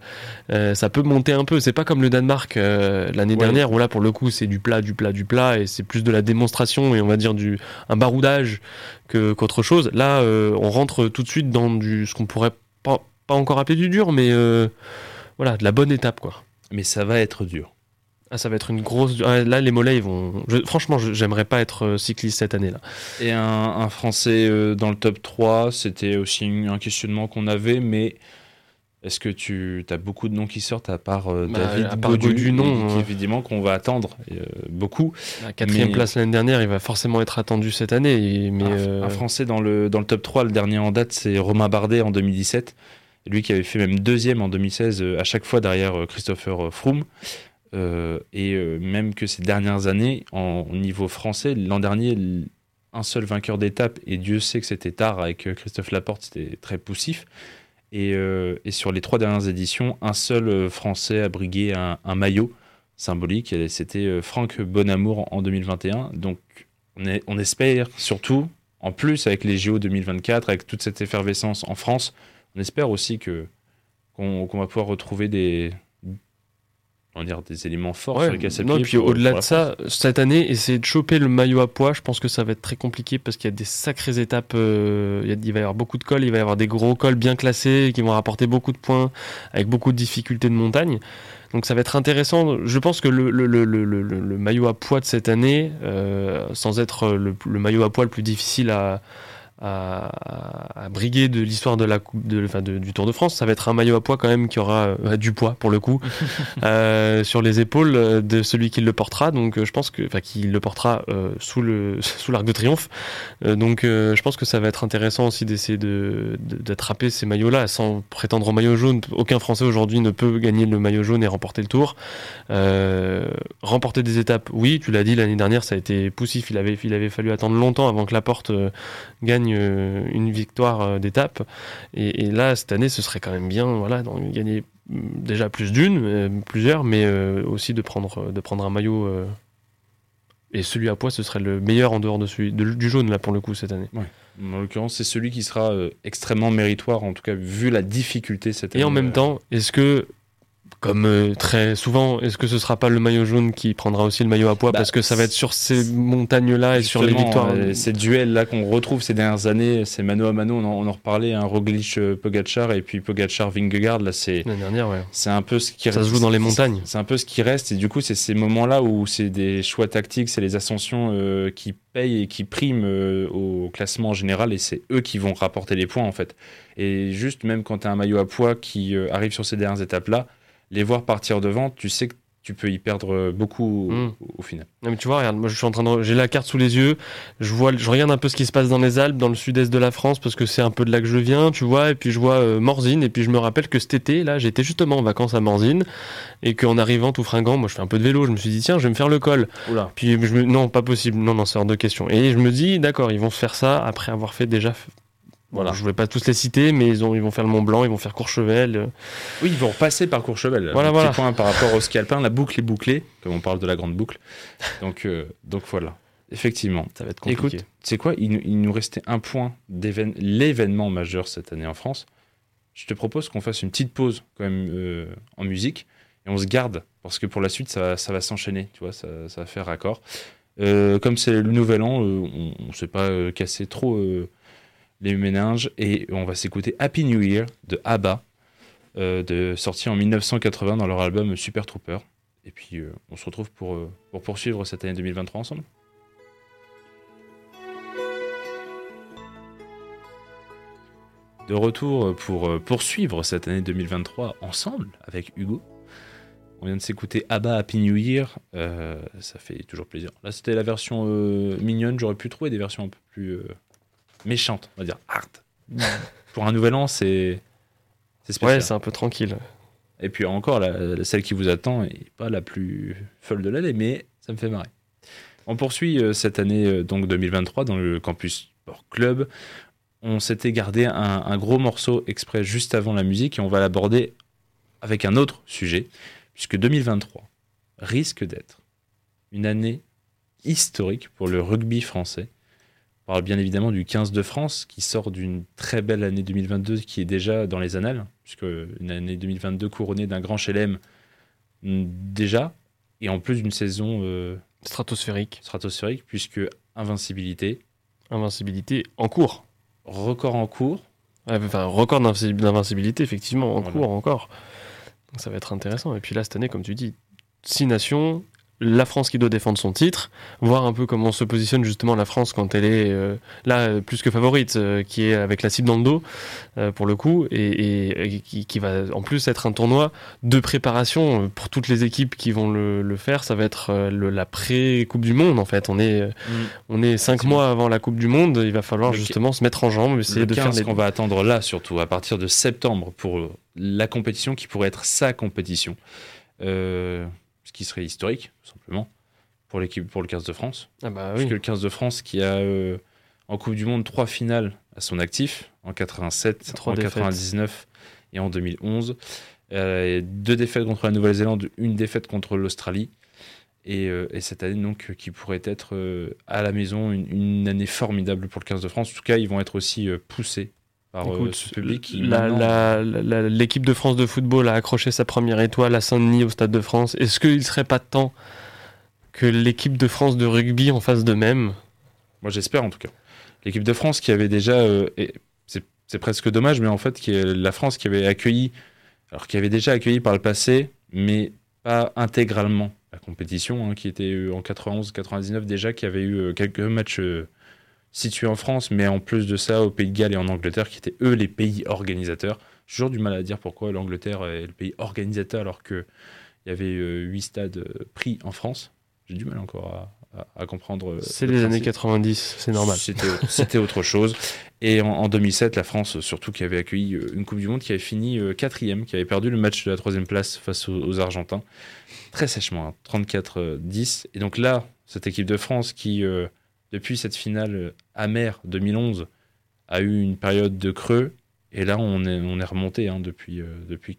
euh, ça peut monter un peu. C'est pas comme le Danemark euh, l'année Ouais. dernière où là pour le coup c'est du plat, du plat, du plat et c'est plus de la démonstration et on va dire du un baroudage que qu'autre chose. Là, euh, on rentre tout de suite dans du ce qu'on pourrait pas, pas encore appeler du dur, mais euh, voilà, de la bonne étape, quoi. Mais ça va être dur. Ah, ça va être une grosse. ah, Là, les mollets, ils vont. je- Franchement, j'aimerais pas être euh, cycliste cette année-là. Et un, un Français euh, dans le top 3, c'était aussi un questionnement qu'on avait, mais est-ce que tu as beaucoup de noms qui sortent à part euh, Bah, David à part Gaudu, Gaudu, non, qui, hein. évidemment qu'on va attendre euh, beaucoup. La quatrième Mais- place l'année dernière, il va forcément être attendu cette année. Mais un, euh, un Français dans le, dans le top 3, le dernier en date, c'est Romain Bardet en 2017. Lui qui avait fait même deuxième en 2016, euh, à chaque fois derrière euh, Christopher Froome. Euh, et euh, même que ces dernières années, en, au niveau français, l'an dernier, un seul vainqueur d'étape, et Dieu sait que c'était tard avec euh, Christophe Laporte, c'était très poussif. Et, euh, et sur les trois dernières éditions, un seul euh, Français a brigué un, maillot symbolique, c'était euh, Franck Bonamour en 2021. Donc on, espère surtout, en plus avec les JO 2024, avec toute cette effervescence en France, on espère aussi que qu'on va pouvoir retrouver des, on va dire, des éléments forts ouais, sur lesquels non, s'appuyer. et puis au-delà de ça, cette année, essayer de choper le maillot à poids, je pense que ça va être très compliqué parce qu'il y a des sacrées étapes. euh, il, va y avoir beaucoup de cols, il va y avoir des gros cols bien classés qui vont rapporter beaucoup de points avec beaucoup de difficultés de montagne. Donc ça va être intéressant. Je pense que le, le, le, le, le- le maillot à poids de cette année, euh, sans être le, le maillot à poids le plus difficile à, à, à briguer de l'histoire de la coupe de, enfin de- du Tour de France, ça va être un maillot à poids quand même qui aura euh, du poids pour le coup *laughs* euh, sur les épaules euh, de celui qui le portera. Donc je pense que, enfin qui le portera euh, sous le *laughs* sous l'arc de triomphe. Donc je pense que ça va être intéressant aussi d'essayer de d'attraper ces maillots-là sans prétendre au maillot jaune. Aucun Français aujourd'hui ne peut gagner le maillot jaune et remporter le Tour. Remporter des étapes, oui, tu l'as dit l'année dernière, ça a été poussif. Il avait il avait fallu attendre longtemps avant que la porte gagne euh, une victoire euh, d'étape. Et, et là, cette année, ce serait quand même bien, voilà, d'en gagner mm, déjà plus d'une, euh, plusieurs, mais aussi de prendre, de prendre un maillot. et celui à poids, ce serait le meilleur en dehors de celui de- du jaune, là, pour le coup, cette année. En l'occurrence, c'est celui qui sera euh, extrêmement méritoire, en tout cas vu la difficulté cette année. Et en même temps, est-ce que comme euh, très souvent, est-ce que ce sera pas le maillot jaune qui prendra aussi le maillot à poids? Bah, parce que ça va être sur ces montagnes-là et sur les victoires. euh, ces duels-là qu'on retrouve ces dernières années, c'est mano à mano, on en, on en reparlait, un Roglic euh, Pogacar et puis Pogacar Vingegaard, là c'est ouais. c'est un peu ce qui Ça se joue dans les montagnes. C'est un peu ce qui reste et du coup c'est ces moments-là où c'est des choix tactiques, c'est les ascensions euh, qui payent et qui priment euh, au classement en général et c'est eux qui vont rapporter les points en fait. Et juste même quand tu as un maillot à poids qui euh, arrive sur ces dernières étapes-là, les voir partir devant, tu sais que tu peux y perdre beaucoup au- Mm. au, au final. Non, mais tu vois, regarde, moi je suis en train de, j'ai la carte sous les yeux, je vois, je regarde un peu ce qui se passe dans les Alpes, dans le sud-est de la France, parce que c'est un peu de là que je viens, tu vois, et puis je vois euh, Morzine, et puis je me rappelle que cet été, là, j'étais justement en vacances à Morzine, et qu'en arrivant tout fringant, moi je fais un peu de vélo, je me suis dit tiens, je vais me faire le col. Oula. Puis je me, non, pas possible, non, non, c'est hors de question. Et je me dis d'accord, ils vont se faire ça après avoir fait déjà. Voilà, je voulais pas tous les citer, mais ils, ont, ils vont faire le Mont Blanc, ils vont faire Courchevel. euh, Oui, ils vont repasser par Courchevel. Voilà, voilà. Petit point par rapport au ski alpin, la boucle est bouclée, comme on parle de la grande boucle. Donc, euh, donc voilà, effectivement. Ça va être compliqué. Écoute, c'est quoi? Il, nous- il nous restait un point l'événement majeur cette année en France. Je te propose qu'on fasse une petite pause quand même euh, en musique et on se garde parce que pour la suite ça, va- ça va s'enchaîner, tu vois, ça, ça va faire raccord. Euh, comme c'est le nouvel an, on ne s'est pas cassé trop les méninges et on va s'écouter Happy New Year de ABBA, euh, de, sorti en 1980 dans leur album Super Trooper. Et puis euh, on se retrouve pour, euh, pour poursuivre cette année 2023 ensemble. De retour pour poursuivre cette année 2023 ensemble avec Hugo. On vient de s'écouter ABBA Happy New Year, ça fait toujours plaisir. Là c'était la version mignonne, j'aurais pu trouver des versions un peu plus méchantes, on va dire hard. pour un nouvel an c'est c'est spécial. Ouais, c'est un peu tranquille. Et puis encore, la, celle qui vous attend est pas la plus folle de l'année, mais ça me fait marrer. On poursuit euh, cette année euh, donc 2023 dans le campus Sport Club. On s'était gardé un, un gros morceau exprès juste avant la musique et on va l'aborder avec un autre sujet, puisque 2023 risque d'être une année historique pour le rugby français. On parle bien évidemment du 15 de France qui sort d'une très belle année 2022 qui est déjà dans les annales, puisque une année 2022 couronnée d'un grand chelem mm, déjà, et en plus d'une saison euh, Stratosphérique, stratosphérique, puisque invincibilité, invincibilité en cours. record en cours, Enfin, record d'invinci- d'invincibilité, effectivement, en Voilà. cours encore. Donc ça va être intéressant. Et puis là, cette année, comme tu dis, six nations, la France qui doit défendre son titre, voir un peu comment se positionne justement la France quand elle est euh, là plus que favorite, euh, qui est avec la cible dans le dos euh, pour le coup, et, et- et qui, qui va en plus être un tournoi de préparation pour toutes les équipes qui vont le, le faire. Ça va être le- la pré-Coupe du Monde en fait. On est, euh, on est cinq mois avant la Coupe du Monde. Il va falloir Le- justement se mettre en jambe, essayer de faire 15 les qu'on va attendre là, surtout à partir de septembre, pour la compétition qui pourrait être sa compétition. Euh, ce qui serait historique, tout simplement, pour l'équipe, pour le 15 de France. Ah bah oui. Puisque le 15 de France qui a euh, en Coupe du Monde trois finales à son actif, en 87, Trois en défaites. 99 et en 2011. Euh, deux défaites contre la Nouvelle-Zélande, une défaite contre l'Australie. Et, euh, et cette année, donc, qui pourrait être à la maison une, une année formidable pour le 15 de France. En tout cas, ils vont être aussi poussés par euh, Écoute, ce public. l'équipe de France de football a accroché sa première étoile à Saint-Denis au Stade de France. Est-ce qu'il ne serait pas temps que l'équipe de France de rugby en fasse de même? Moi, j'espère en tout cas. L'équipe de France qui avait déjà, euh, c'est presque dommage, mais en fait, qui est la France qui avait accueilli, alors qui avait déjà accueilli par le passé, mais pas intégralement la compétition, hein, qui était euh, en 91-99 déjà, qui avait eu quelques matchs euh, situés en France, mais en plus de ça, au Pays de Galles et en Angleterre, qui étaient eux les pays organisateurs. J'ai toujours du mal à dire pourquoi l'Angleterre est le pays organisateur alors qu'il y avait euh, huit stades euh, pris en France. J'ai du mal encore à, comprendre. euh, C'est le les années principe. 90, c'est normal. *laughs* C'était, autre chose. Et en, en 2007, la France, surtout, qui avait accueilli une Coupe du Monde qui avait fini quatrième, qui avait perdu le match de la troisième place face aux, aux Argentins. Très sèchement, hein, 34-10. Et donc là, cette équipe de France qui, euh, depuis cette finale euh, amère 2011, a eu une période de creux. Et là, on est, on est remonté hein, depuis, euh, depuis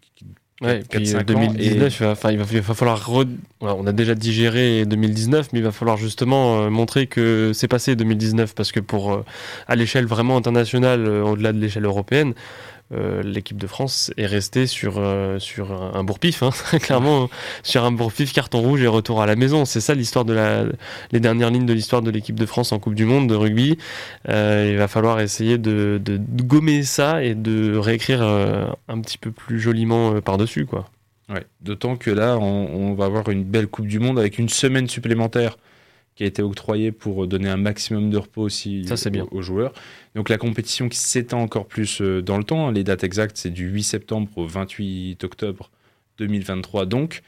Ouais, et 4, puis 5 euh, ans. 2019, il, va, enfin, il, va, il va falloir. re- on a déjà digéré 2019, mais il va falloir justement euh, montrer que c'est passé 2019, parce que pour euh, à l'échelle vraiment internationale, euh, au-delà de l'échelle européenne, euh, l'équipe de France est restée sur, euh, sur un, bourre-pif, hein, *laughs* clairement, sur un bourre-pif, carton rouge et retour à la maison. C'est ça l'histoire de la, les dernières lignes de l'histoire de l'équipe de France en Coupe du Monde de rugby. Euh, il va falloir essayer de, gommer ça et de réécrire un petit peu plus joliment par-dessus, quoi. Ouais. D'autant que là, on va avoir une belle Coupe du Monde avec une semaine supplémentaire qui a été octroyée pour donner un maximum de repos aussi Ça, aux- bien. aux joueurs. Donc la compétition qui s'étend encore plus euh, dans le temps. Les dates exactes, c'est du 8 septembre au 28 octobre 2023. Donc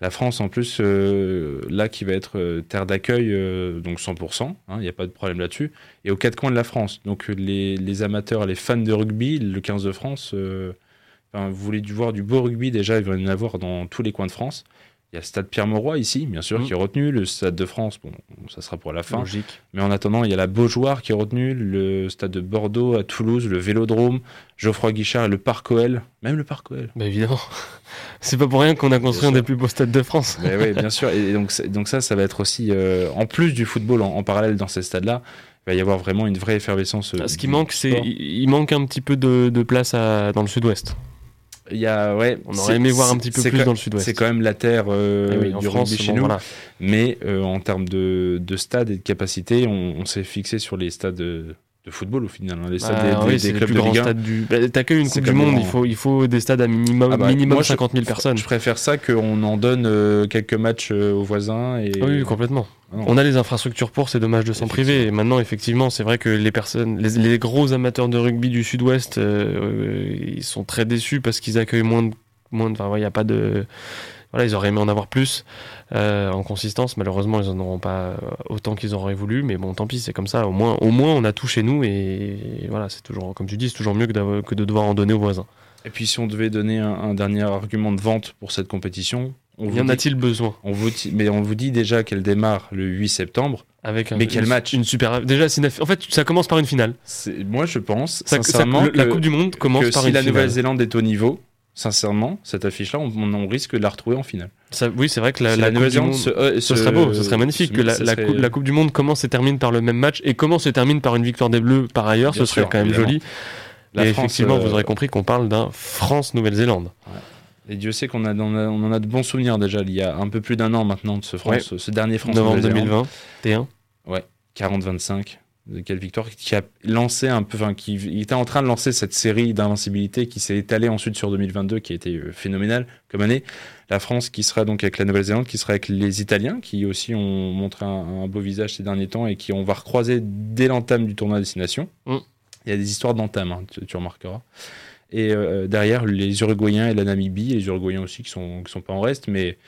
la France, en plus, euh, là, qui va être euh, terre d'accueil, euh, donc 100%, hein, il n'y a pas de problème là-dessus, et aux quatre coins de la France. Donc euh, les, les amateurs, les fans de rugby, le 15 de France, euh, vous voulez du voir du beau rugby, déjà, il va y en avoir dans tous les coins de France. Il y a le stade Pierre-Mauroy ici, bien sûr, Mhm. qui est retenu. Le stade de France, bon, ça sera pour la fin. Logique. Mais en attendant, il y a la Beaujoire qui est retenue, le stade de Bordeaux à Toulouse, le Vélodrome, Geoffroy Guichard et le Parc OL. Même le Parc OL. Bah évidemment. *laughs* C'est pas pour rien qu'on a construit un des plus beaux stades de France. Mais oui, bien *laughs* sûr. Et donc, ça, ça va être aussi, euh, en plus du football en, en parallèle dans ces stades-là, il va y avoir vraiment une vraie effervescence. euh, Ah, Ce qui manque, c'est il il manque un petit peu de, de place à- dans le sud-ouest. Il y a, ouais, On aurait aimé voir un petit peu plus quand- dans le sud-ouest. C'est quand même la terre euh, Eh oui, du France, rugby chez bon, nous. voilà. Mais euh, en termes de, de stades et de capacité, on, on s'est fixé sur les stades de, football au final, hein, les stades Ah, des, oui, des- c'est des les clubs plus de Ligue 1. stades du. Bah, T'accueilles une Coupe du Monde, il faut, il faut des stades à minimum, Ah bah, minimum moi, je- 50 000 personnes. Je préfère ça qu'on en donne euh, quelques matchs euh, aux voisins. Et... Ah Oui, complètement. Ah non. On a les infrastructures pour, c'est dommage de s'en priver. Et maintenant, effectivement, c'est vrai que les personnes, les, les gros amateurs de rugby du Sud-Ouest, euh, ils sont très déçus parce qu'ils accueillent moins de, moins de, enfin, il y a pas de, voilà, ils auraient aimé en avoir plus euh, en consistance. Malheureusement, ils en auront pas euh, autant qu'ils auraient voulu. Mais bon, tant pis, c'est comme ça. Au moins, au moins, on a tout chez nous et, et voilà, c'est toujours, comme tu dis, c'est toujours mieux que, que de devoir en donner aux voisins. Et puis si on devait donner un, un dernier argument de vente pour cette compétition, on Y en a-t-il besoin? On vous dit- mais on vous dit déjà qu'elle démarre le 8 septembre. avec un, Mais quel une- match? Une super. Déjà, en fait, ça commence par une finale. Moi, je pense Ça- ça- sincèrement le- la que- Coupe du Monde commence que par si une la finale. Nouvelle-Zélande est au niveau, sincèrement, cette affiche-là, on, risque de la retrouver en finale. Ça- oui, c'est vrai que la, Si la Coupe du Monde. se- euh, Ce se- serait beau, ce serait magnifique se- que la, la serait- coupe, la Coupe du Monde commence et termine par le même match et commence et termine par une victoire des Bleus par ailleurs, Bien ce serait sûr, quand même évidemment. joli. La et France, effectivement, euh, vous aurez compris qu'on parle d'un France-Nouvelle-Zélande. Et Dieu sait qu'on a, on a, on en a de bons souvenirs déjà, il y a un peu plus d'un an maintenant de ce, France, ce dernier France Novembre Nouvelle-Zélande. 2021. 40-25. De quelle victoire qui a lancé un peu, enfin, qui il était en train de lancer cette série d'invincibilité qui s'est étalée ensuite sur 2022, qui a été euh, phénoménale comme année. La France qui sera donc avec la Nouvelle-Zélande, qui sera avec les Italiens, qui aussi ont montré un, un beau visage ces derniers temps et qui on va recroiser dès l'entame du tournoi destination. Mm. Il y a des histoires d'entame, hein, tu, tu remarqueras. Et euh, derrière, les Uruguayens et la Namibie, les Uruguayens aussi qui sont, qui sont pas en reste, mais,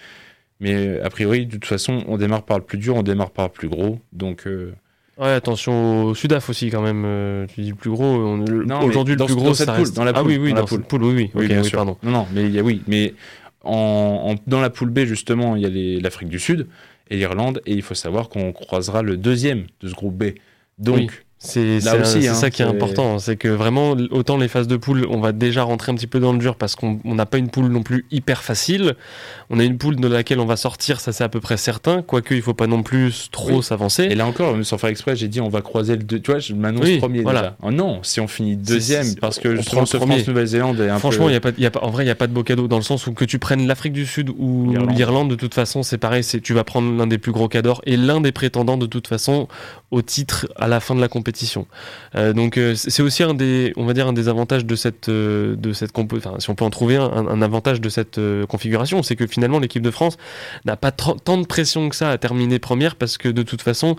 mais a priori, de toute façon, on démarre par le plus dur, on démarre par le plus gros. Donc, euh, Ouais, attention au Sudaf aussi quand même. euh, tu dis le plus gros. Aujourd'hui, le plus gros, dans cette ça poule, reste- dans la Ah poule, oui, oui, dans la dans poule. poule, oui, oui. Oui, Ok, bien oui, sûr. pardon. Non, non, mais il y a, oui, mais en, en- dans la poule B, justement, il y a l'Afrique du Sud et l'Irlande, et il faut savoir qu'on croisera le deuxième de ce groupe B. Donc. C'est hein, ça qui est important, c'est que vraiment, autant les phases de poule, on va déjà rentrer un petit peu dans le dur parce qu'on on n'a pas une poule non plus hyper facile. On a une poule de laquelle on va sortir, ça c'est à peu près certain, quoique il faut pas non plus trop Oui. s'avancer. et là encore, sans faire exprès, j'ai dit on va croiser le deux. Tu vois, je m'annonce Oui, premier voilà. déjà. Oh non, si on finit deuxième, parce que ce le premier. France-Nouvelle-Zélande est un Franchement, peu. y a pas, il y a pas, en vrai, il n'y a pas de beau cadeau dans le sens où que tu prennes l'Afrique du Sud ou L'Irlande. de toute façon, c'est pareil. C'est tu vas prendre l'un des plus gros cadors et l'un des prétendants de toute façon au titre à la fin de la compétition. Euh, donc euh, c'est aussi un des, on va dire un des avantages de cette, euh, de si on peut en trouver un, avantage de cette configuration, c'est que finalement l'équipe de France n'a pas tant de pression que ça à terminer première parce que de toute façon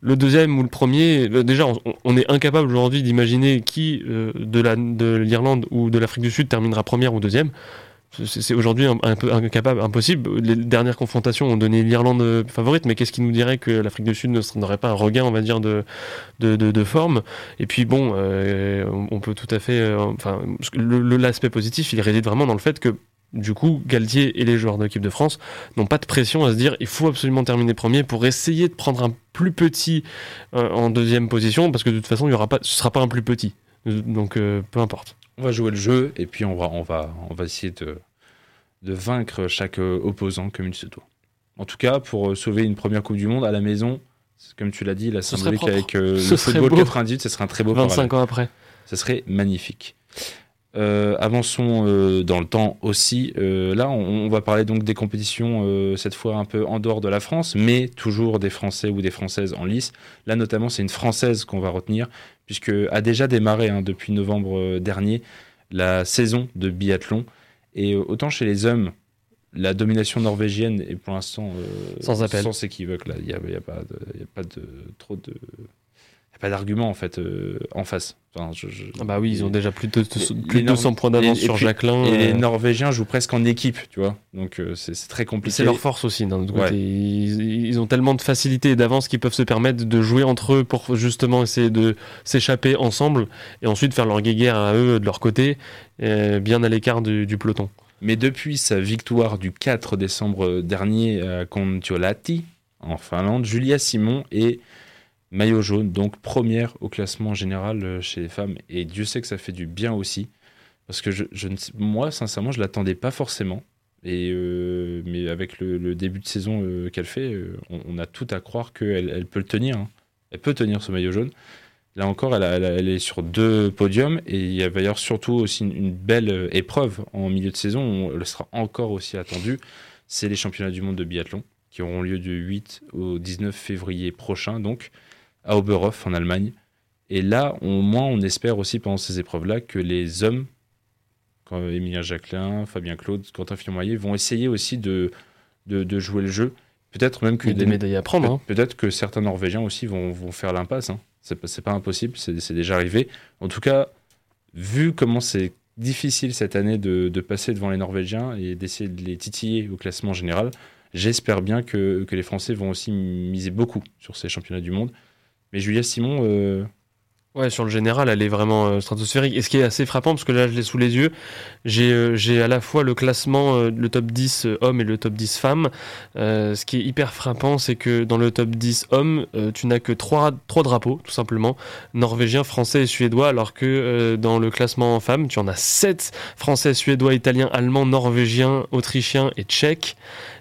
le deuxième ou le premier, euh, déjà on, est incapable aujourd'hui d'imaginer qui de l'Irlande ou de l'Afrique du Sud terminera première ou deuxième. C'est aujourd'hui un, peu incapable, impossible. Les dernières confrontations ont donné l'Irlande euh, favorite, mais qu'est-ce qui nous dirait que l'Afrique du Sud ne n'aurait pas un regain, on va dire, de, de, de, forme? Et puis bon, euh, on, peut tout à fait. euh, l'aspect positif, il réside vraiment dans le fait que du coup, Galtier et les joueurs de l'équipe de France n'ont pas de pression à se dire il faut absolument terminer premier pour essayer de prendre un plus petit en deuxième position, parce que de toute façon, il y aura pas, ce sera pas un plus petit. Donc, peu importe. On va jouer le jeu et puis on va, on va, on va essayer de, de vaincre chaque euh, opposant comme il se doit. En tout cas, pour euh, sauver une première Coupe du Monde à la maison, comme tu l'as dit, la Ce symbolique avec euh, le football beau. 98, ce serait un très beau parallèle. 25 ans après. Ce serait magnifique. Euh, avançons euh, dans le temps aussi. Là, on, on va parler donc des compétitions, cette fois un peu en dehors de la France, mais toujours des Français ou des Françaises en lice. Là, notamment, c'est une Française qu'on va retenir, puisque a déjà démarré hein, depuis novembre dernier la saison de biathlon. Et autant chez les hommes, la domination norvégienne est pour l'instant euh, Sans appel. sans équivoque. Là, il n'y a, il y a pas de, y a pas de trop de, a pas d'argument en fait euh, en face. Enfin, je- je- Ah bah oui, ils ont déjà plus de, plus de les 200 points d'avance sur Jacqueline. Et les euh, Norvégiens jouent presque en équipe, tu vois. Donc euh, c'est c'est très compliqué. C'est leur force aussi d'un autre Ouais. côté. Ils, ils ont tellement de facilité et d'avance qu'ils peuvent se permettre de jouer entre eux pour justement essayer de s'échapper ensemble et ensuite faire leur guéguerre à eux de leur côté, euh, bien à l'écart du, du peloton. Mais depuis sa victoire du 4 décembre dernier à Kontiolahti, en Finlande, Julia Simon est maillot jaune, donc première au classement général euh, chez les femmes. Et Dieu sait que ça fait du bien aussi. Parce que je, je moi, sincèrement, je ne l'attendais pas forcément. Et euh, mais avec le, début de saison euh, qu'elle fait, on, on a tout à croire qu'elle elle peut le tenir. hein. Elle peut tenir ce maillot jaune. Là encore, elle, a- elle a- est sur deux podiums et il y avoir surtout aussi une, belle épreuve en milieu de saison. où Elle sera encore aussi attendue. C'est les championnats du monde de biathlon qui auront lieu du 8 au 19 février prochain, donc à Oberhof en Allemagne. Et là, au moins, on espère aussi pendant ces épreuves-là que les hommes, quand Emilien Jacquelin, Fabien Claude, Quentin Fillon-Maillet, vont essayer aussi de, de, de jouer le jeu. Peut-être même que Il y a des médailles à prendre. hein. Pe- Peut-être que certains Norvégiens aussi vont, vont faire l'impasse. Hein. C'est pas, c'est pas impossible, c'est c'est déjà arrivé. En tout cas, vu comment c'est difficile cette année de, de passer devant les Norvégiens et d'essayer de les titiller au classement général, j'espère bien que, que les Français vont aussi miser beaucoup sur ces championnats du monde. Mais Julia Simon, euh, Ouais, sur le général, elle est vraiment euh, stratosphérique. Et ce qui est assez frappant, parce que là, je l'ai sous les yeux, j'ai euh, à la fois le classement, le top 10 euh, hommes et le top 10 femmes. Ce qui est hyper frappant, c'est que dans le top 10 hommes, tu n'as que trois, trois drapeaux, tout simplement, norvégiens, français et suédois, alors que dans le classement femmes, tu en as 7 français, suédois, italiens, allemands, norvégiens, autrichiens et tchèques.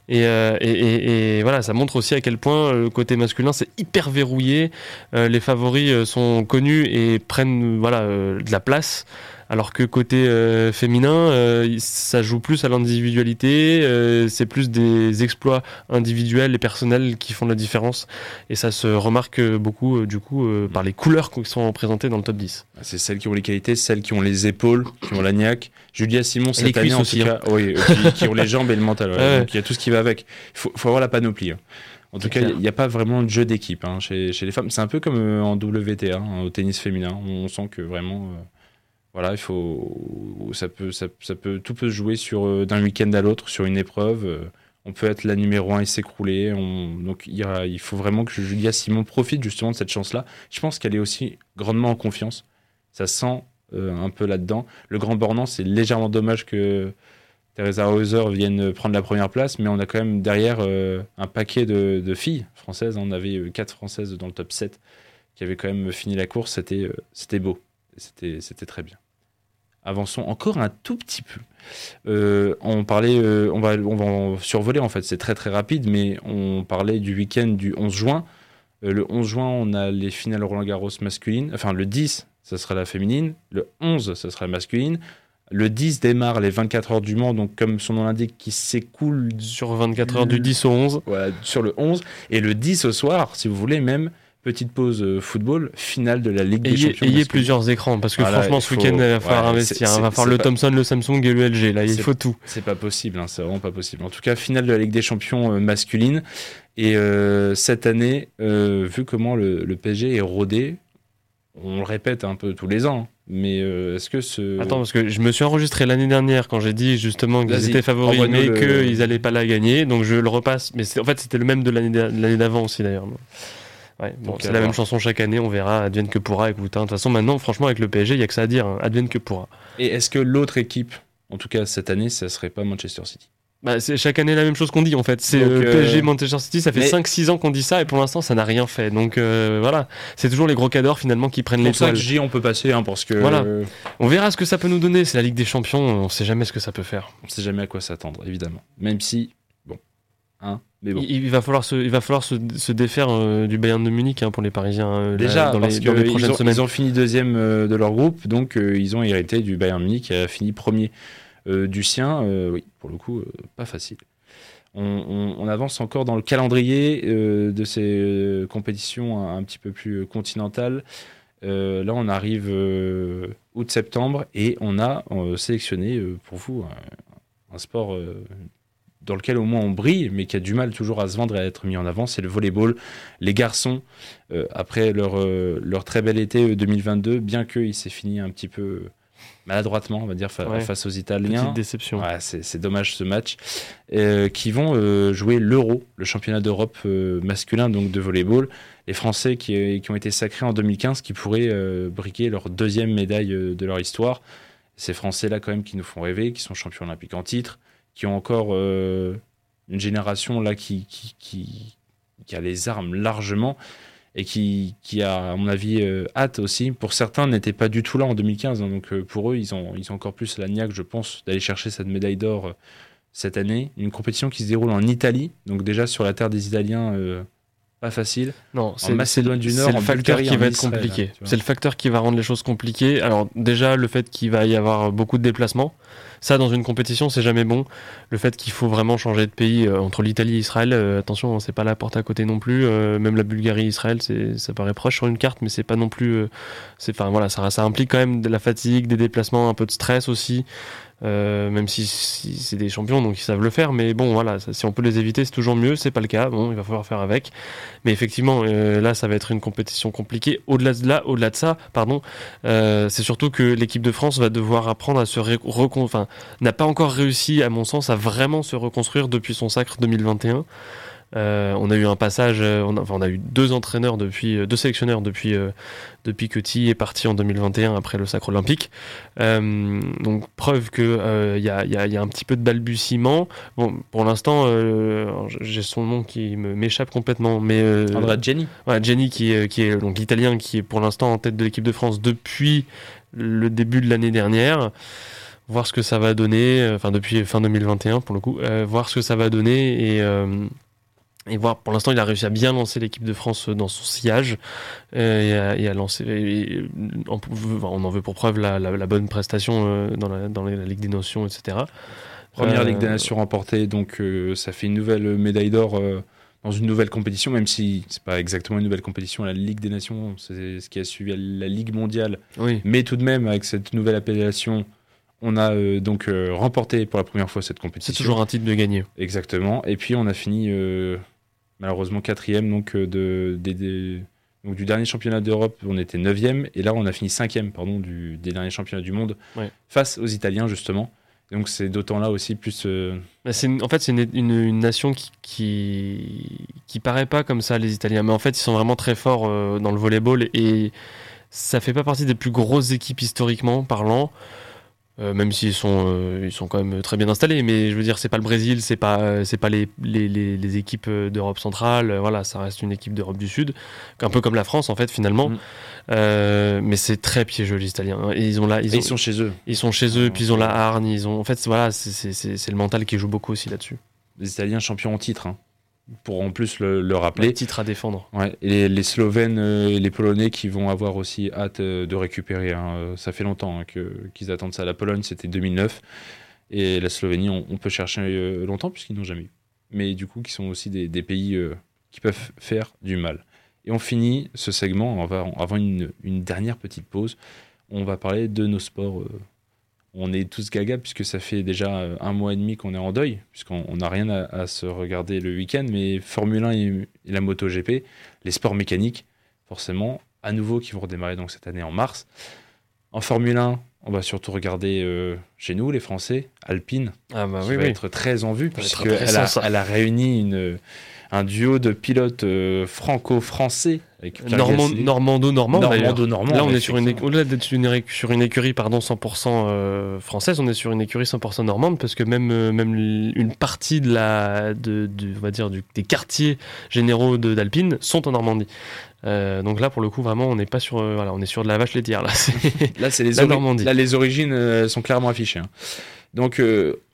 Et, euh, et, voilà, ça montre aussi à quel point euh, le côté masculin c'est hyper verrouillé. Euh, les favoris sont connus et prennent voilà de la place, alors que côté euh, féminin, euh, ça joue plus à l'individualité. euh, c'est plus des exploits individuels et personnels qui font la différence. Et ça se remarque beaucoup euh, du coup euh, par les couleurs qui sont représentées dans le top 10. c'est celles qui ont les qualités, celles qui ont les épaules, qui ont l'agnac. Julia Simon, cette les année, cuisses en aussi, tout hein. cas, oui, euh, qui, qui ont les jambes et le mental. ouais. *laughs* Ouais. Donc il y a tout ce qui va avec. Il faut, faut avoir la panoplie. hein. En tout cas, il n'y a pas vraiment de jeu d'équipe hein, chez, chez les femmes. C'est un peu comme euh, en WTA, hein, au tennis féminin. On sent que vraiment, euh, voilà, il faut, ça peut, ça, peut, tout peut se jouer sur euh, d'un week-end à l'autre, sur une épreuve. euh, on peut être la numéro un et s'écrouler. On- Donc il, faut vraiment que Julia Simon profite justement de cette chance-là. Je pense qu'elle est aussi grandement en confiance. Ça sent euh, un peu là-dedans. Le Grand Bornand, c'est légèrement dommage que Teresa Hauser vienne prendre la première place, mais on a quand même derrière un paquet de, filles françaises. On avait quatre françaises dans le top 7 qui avaient quand même fini la course. C'était beau. C'était très bien. Avançons encore un tout petit peu. Euh, on parlait, euh, on, va, on va en survoler en fait, c'est très très rapide, mais on parlait du week-end du 11 juin. Euh, le 11 juin, on a les finales Roland Garros masculines. Enfin, le 10, ça sera la féminine. Le 11, ça sera la masculine. Le 10 démarre les 24 heures du Mans, donc comme son nom l'indique, qui s'écoule Sur 24 heures du 10 au 11. voilà, sur le 11. Et le 10 au soir, si vous voulez, même petite pause euh, football, finale de la Ligue des Ayez, Champions. ayez plusieurs écrans parce que Voilà, franchement ce week-end il va falloir ouais, investir. hein. Il va falloir le pas- Thomson, le Samsung et le LG. Là il faut tout. C'est pas possible, hein, c'est vraiment pas possible. En tout cas, finale de la Ligue des Champions euh, masculine. Et euh, cette année, euh, vu comment le, le PSG est rodé, on le répète un peu tous les ans, mais euh, est-ce que ce. Attends, parce que je me suis enregistré l'année dernière quand j'ai dit justement qu'ils étaient favoris, mais le- qu'ils n'allaient pas la gagner. Donc je le repasse. Mais c'est- en fait, c'était le même de l'année d'avant aussi d'ailleurs. Ouais, bon, Donc, c'est la même voir. chanson chaque année, on verra. Advienne que pourra. Écoute, hein. de toute façon, maintenant, franchement, avec le PSG, il y a que ça à dire. hein. Advienne que pourra. Et est-ce que l'autre équipe, en tout cas cette année, ça serait pas Manchester City? Bah, c'est chaque année la même chose qu'on dit en fait. C'est euh, euh, PSG, Manchester City, ça fait mais- 5-6 ans qu'on dit ça et pour l'instant ça n'a rien fait. Donc euh, voilà, c'est toujours les gros cadors finalement qui prennent C'est pour ça que dis on peut passer, hein, parce que Voilà. euh, On verra ce que ça peut nous donner. C'est la Ligue des Champions, on sait jamais ce que ça peut faire. on sait jamais à quoi s'attendre, évidemment. Même si, bon, Hein mais bon. Il, il va falloir se, il va falloir se, se défaire euh, du Bayern de Munich hein, pour les Parisiens euh, Déjà, là, dans, parce les, dans les qu'ils prochaines ont, semaines. ils ont fini deuxième euh, de leur groupe, donc ils ont hérité du Bayern Munich qui a fini premier du sien. Oui, pour le coup, pas facile. On, on- on avance encore dans le calendrier de ces compétitions un, un petit peu plus continentales. Là, on arrive août-septembre et on a sélectionné pour vous un, un sport dans lequel au moins on brille, mais qui a du mal toujours à se vendre et à être mis en avant, c'est le volleyball. Les garçons, euh, après leur, euh, leur très bel été euh, 2022, bien qu'il s'est fini un petit peu maladroitement, on va dire, fa- Ouais. face aux Petite Italiens. déception. Ouais, c'est c'est dommage ce match. Euh, qui vont euh, jouer l'Euro, le championnat d'Europe euh, masculin donc de volleyball. Les Français qui, qui ont été sacrés en 2015, qui pourraient euh, briquer leur deuxième médaille euh, de leur histoire. Ces Français-là, quand même, qui nous font rêver, qui sont champions olympiques en titre, qui ont encore euh, une génération là qui, qui, qui, qui a les armes largement et qui, qui a, à mon avis, euh, hâte aussi. Pour certains, n'étaient pas du tout là en 2015. hein, donc euh, pour eux, ils ont, ils ont encore plus la niaque, je pense, d'aller chercher cette médaille d'or cette année. Une compétition qui se déroule en Italie, donc déjà sur la terre des Italiens, pas facile. Non, c'est Macédoine du c'est Nord, le en facteur Bulgarie, qui va être Israël, compliqué. c'est le facteur qui va rendre les choses compliquées. Alors déjà le fait qu'il va y avoir beaucoup de déplacements, ça dans une compétition c'est jamais bon. Le fait qu'il faut vraiment changer de pays euh, entre l'Italie et Israël, euh, attention c'est pas la porte à côté non plus. euh, même la Bulgarie Israël, c'est ça paraît proche sur une carte, mais c'est pas non plus. euh, c'est enfin voilà, ça, ça implique quand même de la fatigue, des déplacements, un peu de stress aussi. Euh, même si, c'est des champions donc ils savent le faire mais bon voilà si on peut les éviter c'est toujours mieux c'est pas le cas bon il va falloir faire avec. Mais effectivement euh, là ça va être une compétition compliquée. Au-delà de là au-delà de ça pardon euh, c'est surtout que l'équipe de France va devoir apprendre à se ré- recon- enfin n'a pas encore réussi à mon sens à vraiment se reconstruire depuis son sacre 2021 euh, on a eu un passage, euh, on a, enfin, on a eu deux entraîneurs depuis, euh, deux sélectionneurs depuis euh, depuis que Thi est parti en 2021 après le sacre olympique. Euh, donc preuve que il y, a, il y a- il y a un petit peu de balbutiement. Bon, pour l'instant, j'ai son nom qui m'échappe complètement, mais Jenny. Ouais, Jenny qui est, qui est donc l'italien qui est pour l'instant en tête de l'équipe de France depuis le début de l'année dernière. Voir ce que ça va donner, enfin depuis fin 2021 pour le coup, voir ce que ça va donner et, et voir. Pour l'instant, il a réussi à bien lancer l'équipe de France dans son sillage euh, et, à, et à lancer. et- et on, on en veut pour preuve la, la- la bonne prestation euh, dans, la, dans la Ligue des Nations, etc. Première Euh, Ligue des Nations remportée, donc euh, ça fait une nouvelle médaille d'or euh, dans une nouvelle compétition, même si c'est pas exactement une nouvelle compétition. La Ligue des Nations, c'est ce qui a suivi la Ligue mondiale, Oui. mais tout de même avec cette nouvelle appellation, on a euh, donc euh, remporté pour la première fois cette compétition. C'est toujours un titre de gagner. Exactement. Et puis on a fini euh, malheureusement quatrième donc euh, de, donc, du dernier championnat d'Europe. On était neuvième et là on a fini cinquième pardon du, des derniers championnats du monde Ouais. face aux Italiens justement. Donc c'est d'autant là aussi plus euh, Bah, une- en fait, c'est une, une- une nation qui, qui qui paraît pas comme ça les Italiens, mais en fait, ils sont vraiment très forts euh, dans le volleyball et ça fait pas partie des plus grosses équipes historiquement parlant. Euh, même s'ils sont euh, ils sont quand même très bien installés, mais je veux dire c'est pas le Brésil, c'est pas euh, c'est pas les, les, les, les équipes d'Europe centrale, voilà ça reste une équipe d'Europe du Sud, un peu comme la France en fait finalement, Mm. Euh, mais c'est très piégeux les Italiens. Et ils ont là ils, ont, ils sont chez eux. ils sont chez eux, puis ils ont la hargne, ils ont en fait voilà c'est c'est- c'est c'est le mental qui joue beaucoup aussi là-dessus. Les Italiens champions en titre. hein, pour en plus le, rappeler. titres à défendre. Ouais, et les, les Slovènes euh, et les Polonais qui vont avoir aussi hâte euh, de récupérer. hein. Euh, Ça fait longtemps hein, qu'ils attendent ça. La Pologne, c'était 2009. Et la Slovénie, on, on peut chercher euh, longtemps puisqu'ils n'ont jamais eu. Mais du coup, qui sont aussi des, des pays euh, qui peuvent faire du mal. Et on finit ce segment, on va, avant une, une dernière petite pause, on va parler de nos sports. euh. On est tous gaga puisque ça fait déjà euh, un mois et demi qu'on est en deuil, puisqu'on on n'a rien à, à se regarder le week-end, mais Formule 1 et, et la MotoGP, les sports mécaniques, forcément, à nouveau qui vont redémarrer donc cette année en mars. En Formule 1, on va surtout regarder euh, chez nous, les Français, Alpine, Ah bah qui oui, va oui. être très en vue, puisqu'elle a, elle a réuni une, un duo de pilotes euh, franco-français. Normand-. Normando-normand. Normando-normand. Là, on est sur une, au-delà d'être sur une, écu- sur une écurie pardon, 100% euh, française, on est sur une écurie 100% normande parce que même, euh, même une partie de la, de, on va dire, du- des quartiers généraux de- d'Alpine sont en Normandie. Euh, donc là, pour le coup, vraiment, on n'est pas sur, euh, voilà, on est sur de la vache laitière là. *laughs* C'est- Là, c'est les, La ori- Normandie. Là, les origines euh, sont clairement affichées. hein. Donc,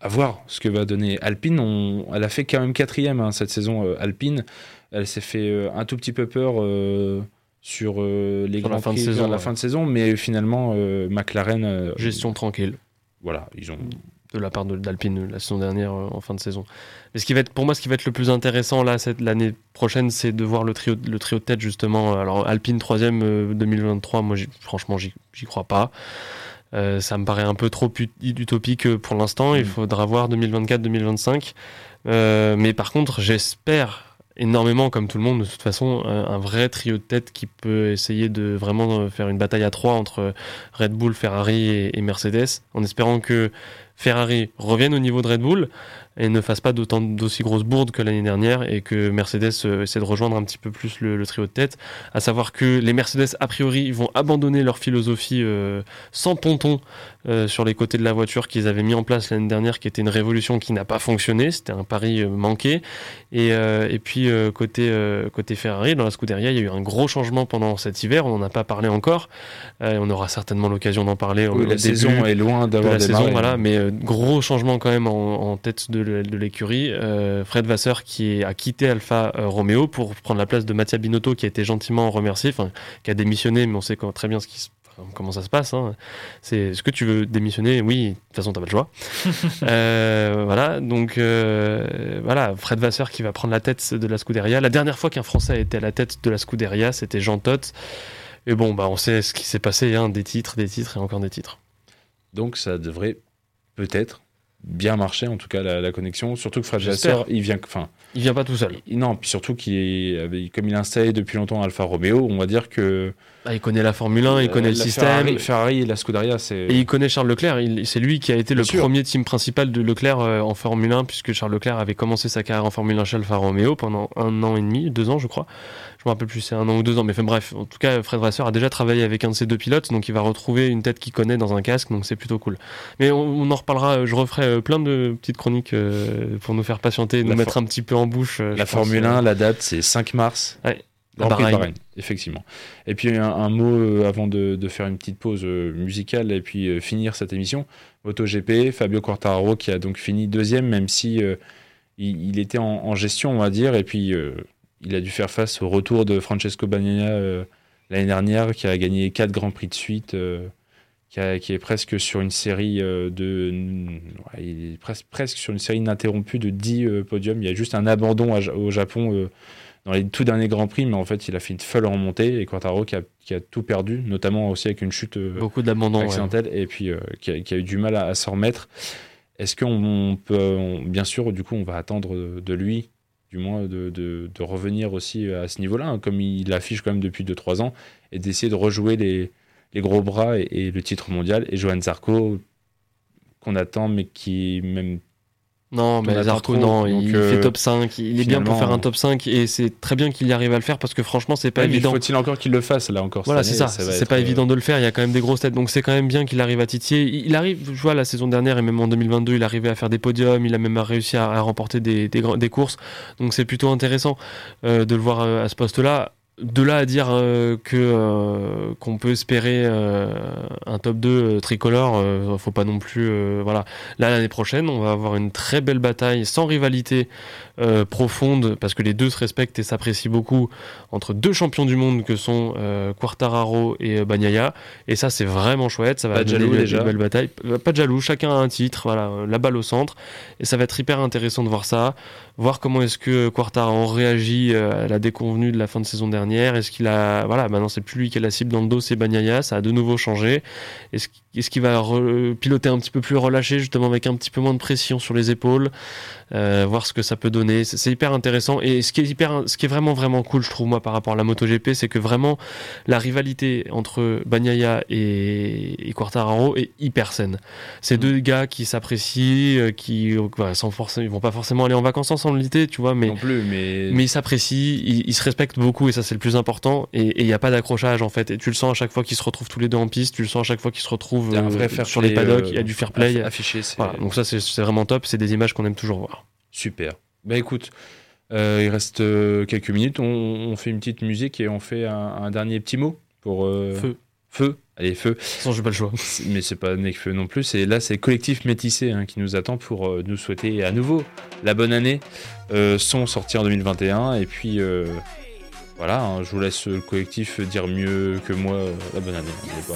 à voir ce que va donner Alpine. On, elle a fait quand même quatrième hein, cette saison, Alpine. Elle s'est fait un tout petit peu peur sur les grands la fin prix de saison, la ouais. fin de saison, mais finalement, McLaren. Gestion tranquille Voilà, ils ont. de la part d'Alpine la saison dernière euh, en fin de saison. Et ce qui va être, pour moi, ce qui va être le plus intéressant là cette- l'année prochaine, c'est de voir le trio, le trio de tête justement. Alors Alpine troisième euh, 2023, moi franchement j'y crois pas. Euh, ça me paraît un peu trop ut- utopique pour l'instant. Il Mm. faudra voir 2024-2025. Euh, mais par contre, j'espère énormément, comme tout le monde, de toute façon, un, vrai trio de tête qui peut essayer de vraiment euh, faire une bataille à trois entre Red Bull, Ferrari et Mercedes, en espérant que Ferrari revienne au niveau de Red Bull et ne fasse pas d'autant d'aussi grosses bourdes que l'année dernière et que Mercedes euh, essaie de rejoindre un petit peu plus le, le trio de tête. À savoir que les Mercedes, a priori, vont abandonner leur philosophie euh, sans ponton euh, sur les côtés de la voiture qu'ils avaient mis en place l'année dernière, qui était une révolution qui n'a pas fonctionné. C'était un pari euh, manqué. Et, et puis côté côté Ferrari, dans la Scuderia, il y a eu un gros changement pendant cet hiver. On n'en a pas parlé encore. On aura certainement l'occasion d'en parler. au- Oui, au la début saison est loin de d'avoir la démarré. saison, voilà, mais gros changement quand même en, en tête de, l'écurie. Euh, Fred Vasseur qui a quitté Alfa euh, Romeo pour prendre la place de Mattia Binotto qui a été gentiment remercié, enfin qui a démissionné, mais on sait quand- très bien ce qui se- enfin, comment ça se passe. hein. C'est est-ce que tu veux démissionner? Oui, de toute façon t'as pas le choix. *laughs* Euh, voilà, donc euh, voilà, Fred Vasseur qui va prendre la tête de la Scuderia. La dernière fois qu'un Français a été à la tête de la Scuderia, c'était Jean Todt. Et bon, bah on sait ce qui s'est passé, hein, des titres, des titres et encore des titres. Donc ça devrait peut-être bien marcher, en tout cas la, la connexion. Surtout que Fred il vient, enfin, Il vient pas tout seul. il- non, puis surtout qu'il comme il installé depuis longtemps Alfa Romeo, on va dire que Ah, il connaît la Formule 1, il euh, connaît le système. Ferrari, Ferrari et la Scuderia, c'est Et il connaît Charles Leclerc. C'est lui qui a été le sûr. premier team principal de Leclerc euh, en Formule 1, puisque Charles Leclerc avait commencé sa carrière en Formule 1 chez Alfa Romeo pendant un an et demi, deux ans, je crois. Je me rappelle plus, c'est un an ou deux ans. Mais enfin, bref, en tout cas, Fred Vasseur a déjà travaillé avec un de ses deux pilotes, donc il va retrouver une tête qu'il connaît dans un casque, donc c'est plutôt cool. Mais on, on en reparlera. euh, Je referai plein de petites chroniques pour nous faire patienter, nous La mettre un petit peu en bouche. la pense, Formule euh. 1, la date c'est 5 mars. Ouais. Grand Prix de Bahreïn. Effectivement. Et puis un, un mot euh, avant de, de faire une petite pause euh, musicale et puis euh, finir cette émission. MotoGP, Fabio Quartararo qui a donc fini deuxième, même si il, il était en, en gestion, on va dire, et puis il a dû faire face au retour de Francesco Bagnaia l'année dernière, qui a gagné quatre grands prix de suite, qui, a- qui est presque sur une série de, ouais, il est presque, presque sur une série ininterrompue de 10 euh, podiums. Il y a juste un abandon à au Japon. Dans les tout derniers Grands Prix, mais en fait, il a fait une folle remontée et Quartaro qui a, qui a tout perdu, notamment aussi avec une chute euh, Beaucoup d'abandon. ouais. accidentelle et puis euh, qui, a, qui a eu du mal à, à s'en remettre. Est-ce qu'on on peut, on- bien sûr, du coup, on va attendre de, de lui, du moins, de, de- de revenir aussi à ce niveau-là, hein, comme il l'affiche quand même depuis 2-3 ans, et d'essayer de rejouer les, les gros bras et, et le titre mondial. Et Johan Zarco, qu'on attend, mais qui même Non, mais Zarco, non, donc, il euh, fait top 5. Il est bien pour faire un top 5 et c'est très bien qu'il y arrive à le faire parce que franchement, c'est pas évident. Faut-il encore qu'il le fasse là encore Voilà, c'est ça. C'est pas euh, évident de le faire. Il y a quand même des grosses têtes. Donc c'est quand même bien qu'il arrive à titiller. Il arrive, je vois, la saison dernière et même en 2022, il arrivait à faire des podiums. Il a même réussi à, à remporter des, des, courses. Donc c'est plutôt intéressant euh, de le voir euh, à ce poste-là. De là à dire euh, que euh, qu'on peut espérer euh, un top 2 euh, tricolore, faut pas non plus. voilà. Là l'année prochaine, on va avoir une très belle bataille sans rivalité profonde parce que les deux se respectent et s'apprécient beaucoup entre deux champions du monde que sont Quartararo et Bagnaia. Et ça, c'est vraiment chouette. Ça va Pas de donner jaloux, une- déjà. une belle bataille. Pas de jaloux, chacun a un titre, voilà, la balle au centre. Et ça va être hyper intéressant de voir ça. Voir comment est-ce que Quartararo réagit à la déconvenue de la fin de saison dernière. Est-ce qu'il a. Voilà, maintenant, c'est plus lui qui a la cible dans le dos, c'est Bagnaia. Ça a de nouveau changé. Est-ce qu'- est-ce qu'il va piloter un petit peu plus relâché, justement, avec un petit peu moins de pression sur les épaules euh, voir ce que ça peut donner. C'est hyper intéressant. Et ce qui est hyper, ce qui est vraiment vraiment cool, je trouve moi par rapport à la MotoGP, c'est que vraiment la rivalité entre Bagnaia et, et Quartararo est hyper saine. C'est deux gars qui s'apprécient, euh, qui voilà, sans forcément, ils vont pas forcément aller en vacances ensemble l'été, tu vois, mais non plus, mais, mais ils s'apprécient, ils, ils se respectent beaucoup et ça c'est le plus important. Et il n'y a pas d'accrochage en fait. Et tu le sens à chaque fois qu'ils se retrouvent tous les deux en piste, tu le sens à chaque fois qu'ils se retrouvent euh, sur les paddocks, euh, il y a du fair play. aff- affiché. Voilà, donc ça c'est vraiment top, c'est des images qu'on aime toujours voir. Super. Bah écoute, euh, il reste euh, quelques minutes. On, on fait une petite musique et on fait un, un dernier petit mot pour. euh, Feu. Feu, allez, feu. Sans j'ai pas le choix. *laughs* Mais c'est pas Necfeu non plus. Et là, c'est le collectif Métissé hein, qui nous attend pour euh, nous souhaiter à nouveau la bonne année. Euh, son sorti en 2021. Et puis, euh, voilà, hein, je vous laisse le collectif dire mieux que moi euh, la bonne année. Pas-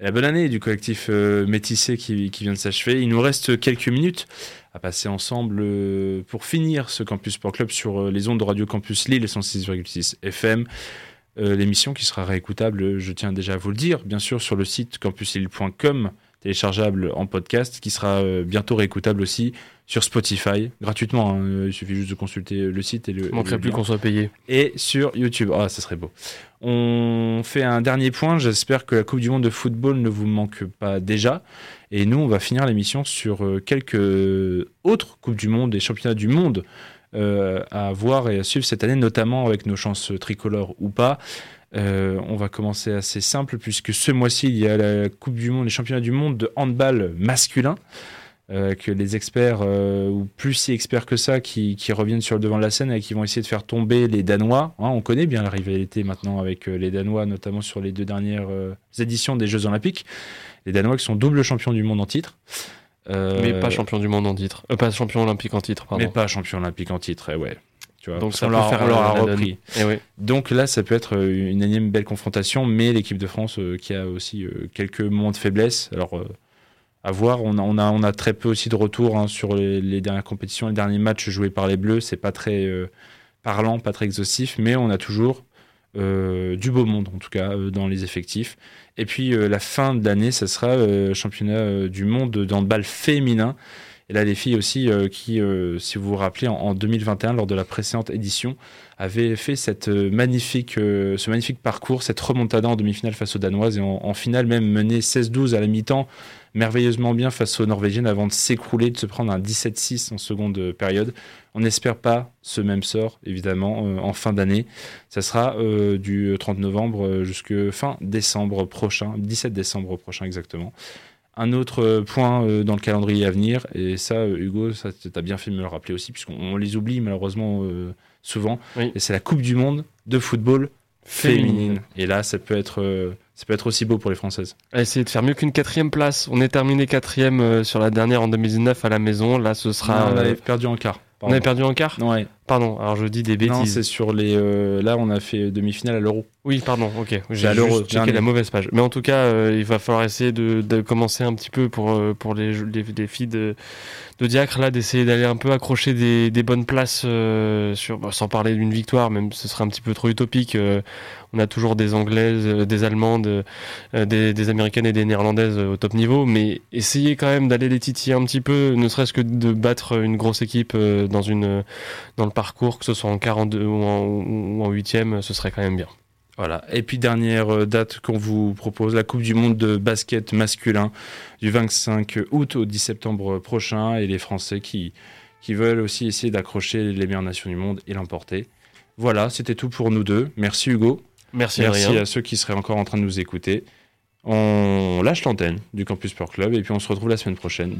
La bonne année du collectif euh, Métissé qui, qui vient de s'achever. Il nous reste quelques minutes à passer ensemble euh, pour finir ce Campus Sport Club sur les ondes de Radio Campus Lille 106,6 FM. L'émission qui sera réécoutable, je tiens déjà à vous le dire, bien sûr sur le site campuslille.com, téléchargeable en podcast, qui sera euh, bientôt réécoutable aussi sur Spotify, gratuitement. hein. Il suffit juste de consulter le site et le. Il manquerait plus qu'on soit payé. et sur YouTube. Ah, ça serait beau. On fait un dernier point. J'espère que la Coupe du Monde de football ne vous manque pas déjà. Et nous, on va finir l'émission sur euh, quelques autres Coupes du Monde et Championnats du Monde euh, à voir et à suivre cette année, notamment avec nos chances tricolores ou pas. Euh, on va commencer assez simple puisque ce mois-ci, il y a la Coupe du Monde, les championnats du monde de handball masculin. euh, que les experts, euh, ou plus si experts que ça, qui, qui reviennent sur le devant de la scène et qui vont essayer de faire tomber les Danois. Hein, on connaît bien la rivalité maintenant avec les Danois, notamment sur les deux dernières éditions des Jeux Olympiques. Les Danois qui sont double champions du monde en titre. Mais pas champion du monde en titre. Pas champion olympique en titre, pardon. mais pas champion olympique en titre, eh ouais. Tu vois, Donc ça qu'on peut leur, faire on leur a repris. Eh oui. Donc là, ça peut être euh, une énième belle confrontation, mais l'équipe de France euh, qui a aussi euh, quelques moments de faiblesse. Alors, euh, à voir. On a, on, a, on a très peu aussi de retours hein, sur les, les dernières compétitions, les derniers matchs joués par les Bleus. C'est pas très parlant, pas très exhaustif, mais on a toujours du beau monde, en tout cas, dans les effectifs. Et puis, la fin de l'année, ça sera championnat du monde dans le bal féminin. Et là, les filles aussi, euh, qui, euh, si vous vous rappelez, en, en 2021, lors de la précédente édition, avaient fait cette euh, magnifique, euh, ce magnifique parcours, cette remontada en demi-finale face aux Danoises et en, en finale même mené 16-12 à la mi-temps, merveilleusement bien face aux Norvégiennes avant de s'écrouler, de se prendre un 17-6 en seconde période. On n'espère pas ce même sort, évidemment, euh, en fin d'année. Ça sera euh, du 30 novembre euh, jusqu'à fin décembre prochain, 17 décembre prochain exactement. Un autre euh, point euh, dans le calendrier à venir, et ça, euh, Hugo, ça t'as bien fait de me le rappeler aussi, puisqu'on on les oublie malheureusement euh, souvent, Oui. et c'est la Coupe du Monde de football féminine. Féminine. Et là, ça peut être, euh, ça peut être aussi beau pour les Françaises. Essayer de faire mieux qu'une quatrième place. On est terminé quatrième euh, sur la dernière en 2019 à la maison. Là, ce sera. Non, on avait perdu en quart. On avait perdu en quart Ouais. Pardon, alors je dis des Non, bêtises. c'est sur les. euh, là, on a fait demi-finale à l'Euro. oui, pardon, ok. J'ai à l'Euro, juste checké la mauvaise page. Mais en tout cas, euh, il va falloir essayer de, de commencer un petit peu pour, euh, pour les, les, les filles de, de Diacre, là, d'essayer d'aller un peu accrocher des, des bonnes places, euh, sur, bah, sans parler d'une victoire, même ce serait un petit peu trop utopique. On a toujours des Anglaises, euh, des Allemandes, euh, des, Américaines et des Néerlandaises euh, au top niveau, mais essayez quand même d'aller les titiller un petit peu, ne serait-ce que de battre une grosse équipe dans, le parcours, que ce soit en 42 ou en, ou en 8 ce serait quand même bien. Voilà. Et puis dernière date qu'on vous propose, la Coupe du Monde de basket masculin du 25 août au 10 septembre prochain et les Français qui veulent aussi essayer d'accrocher les meilleures nations du monde et l'emporter. Voilà, c'était tout pour nous deux. Merci Hugo. Merci, à ceux qui seraient encore en train de nous écouter. On lâche l'antenne du Campus Sport Club et puis on se retrouve la semaine prochaine.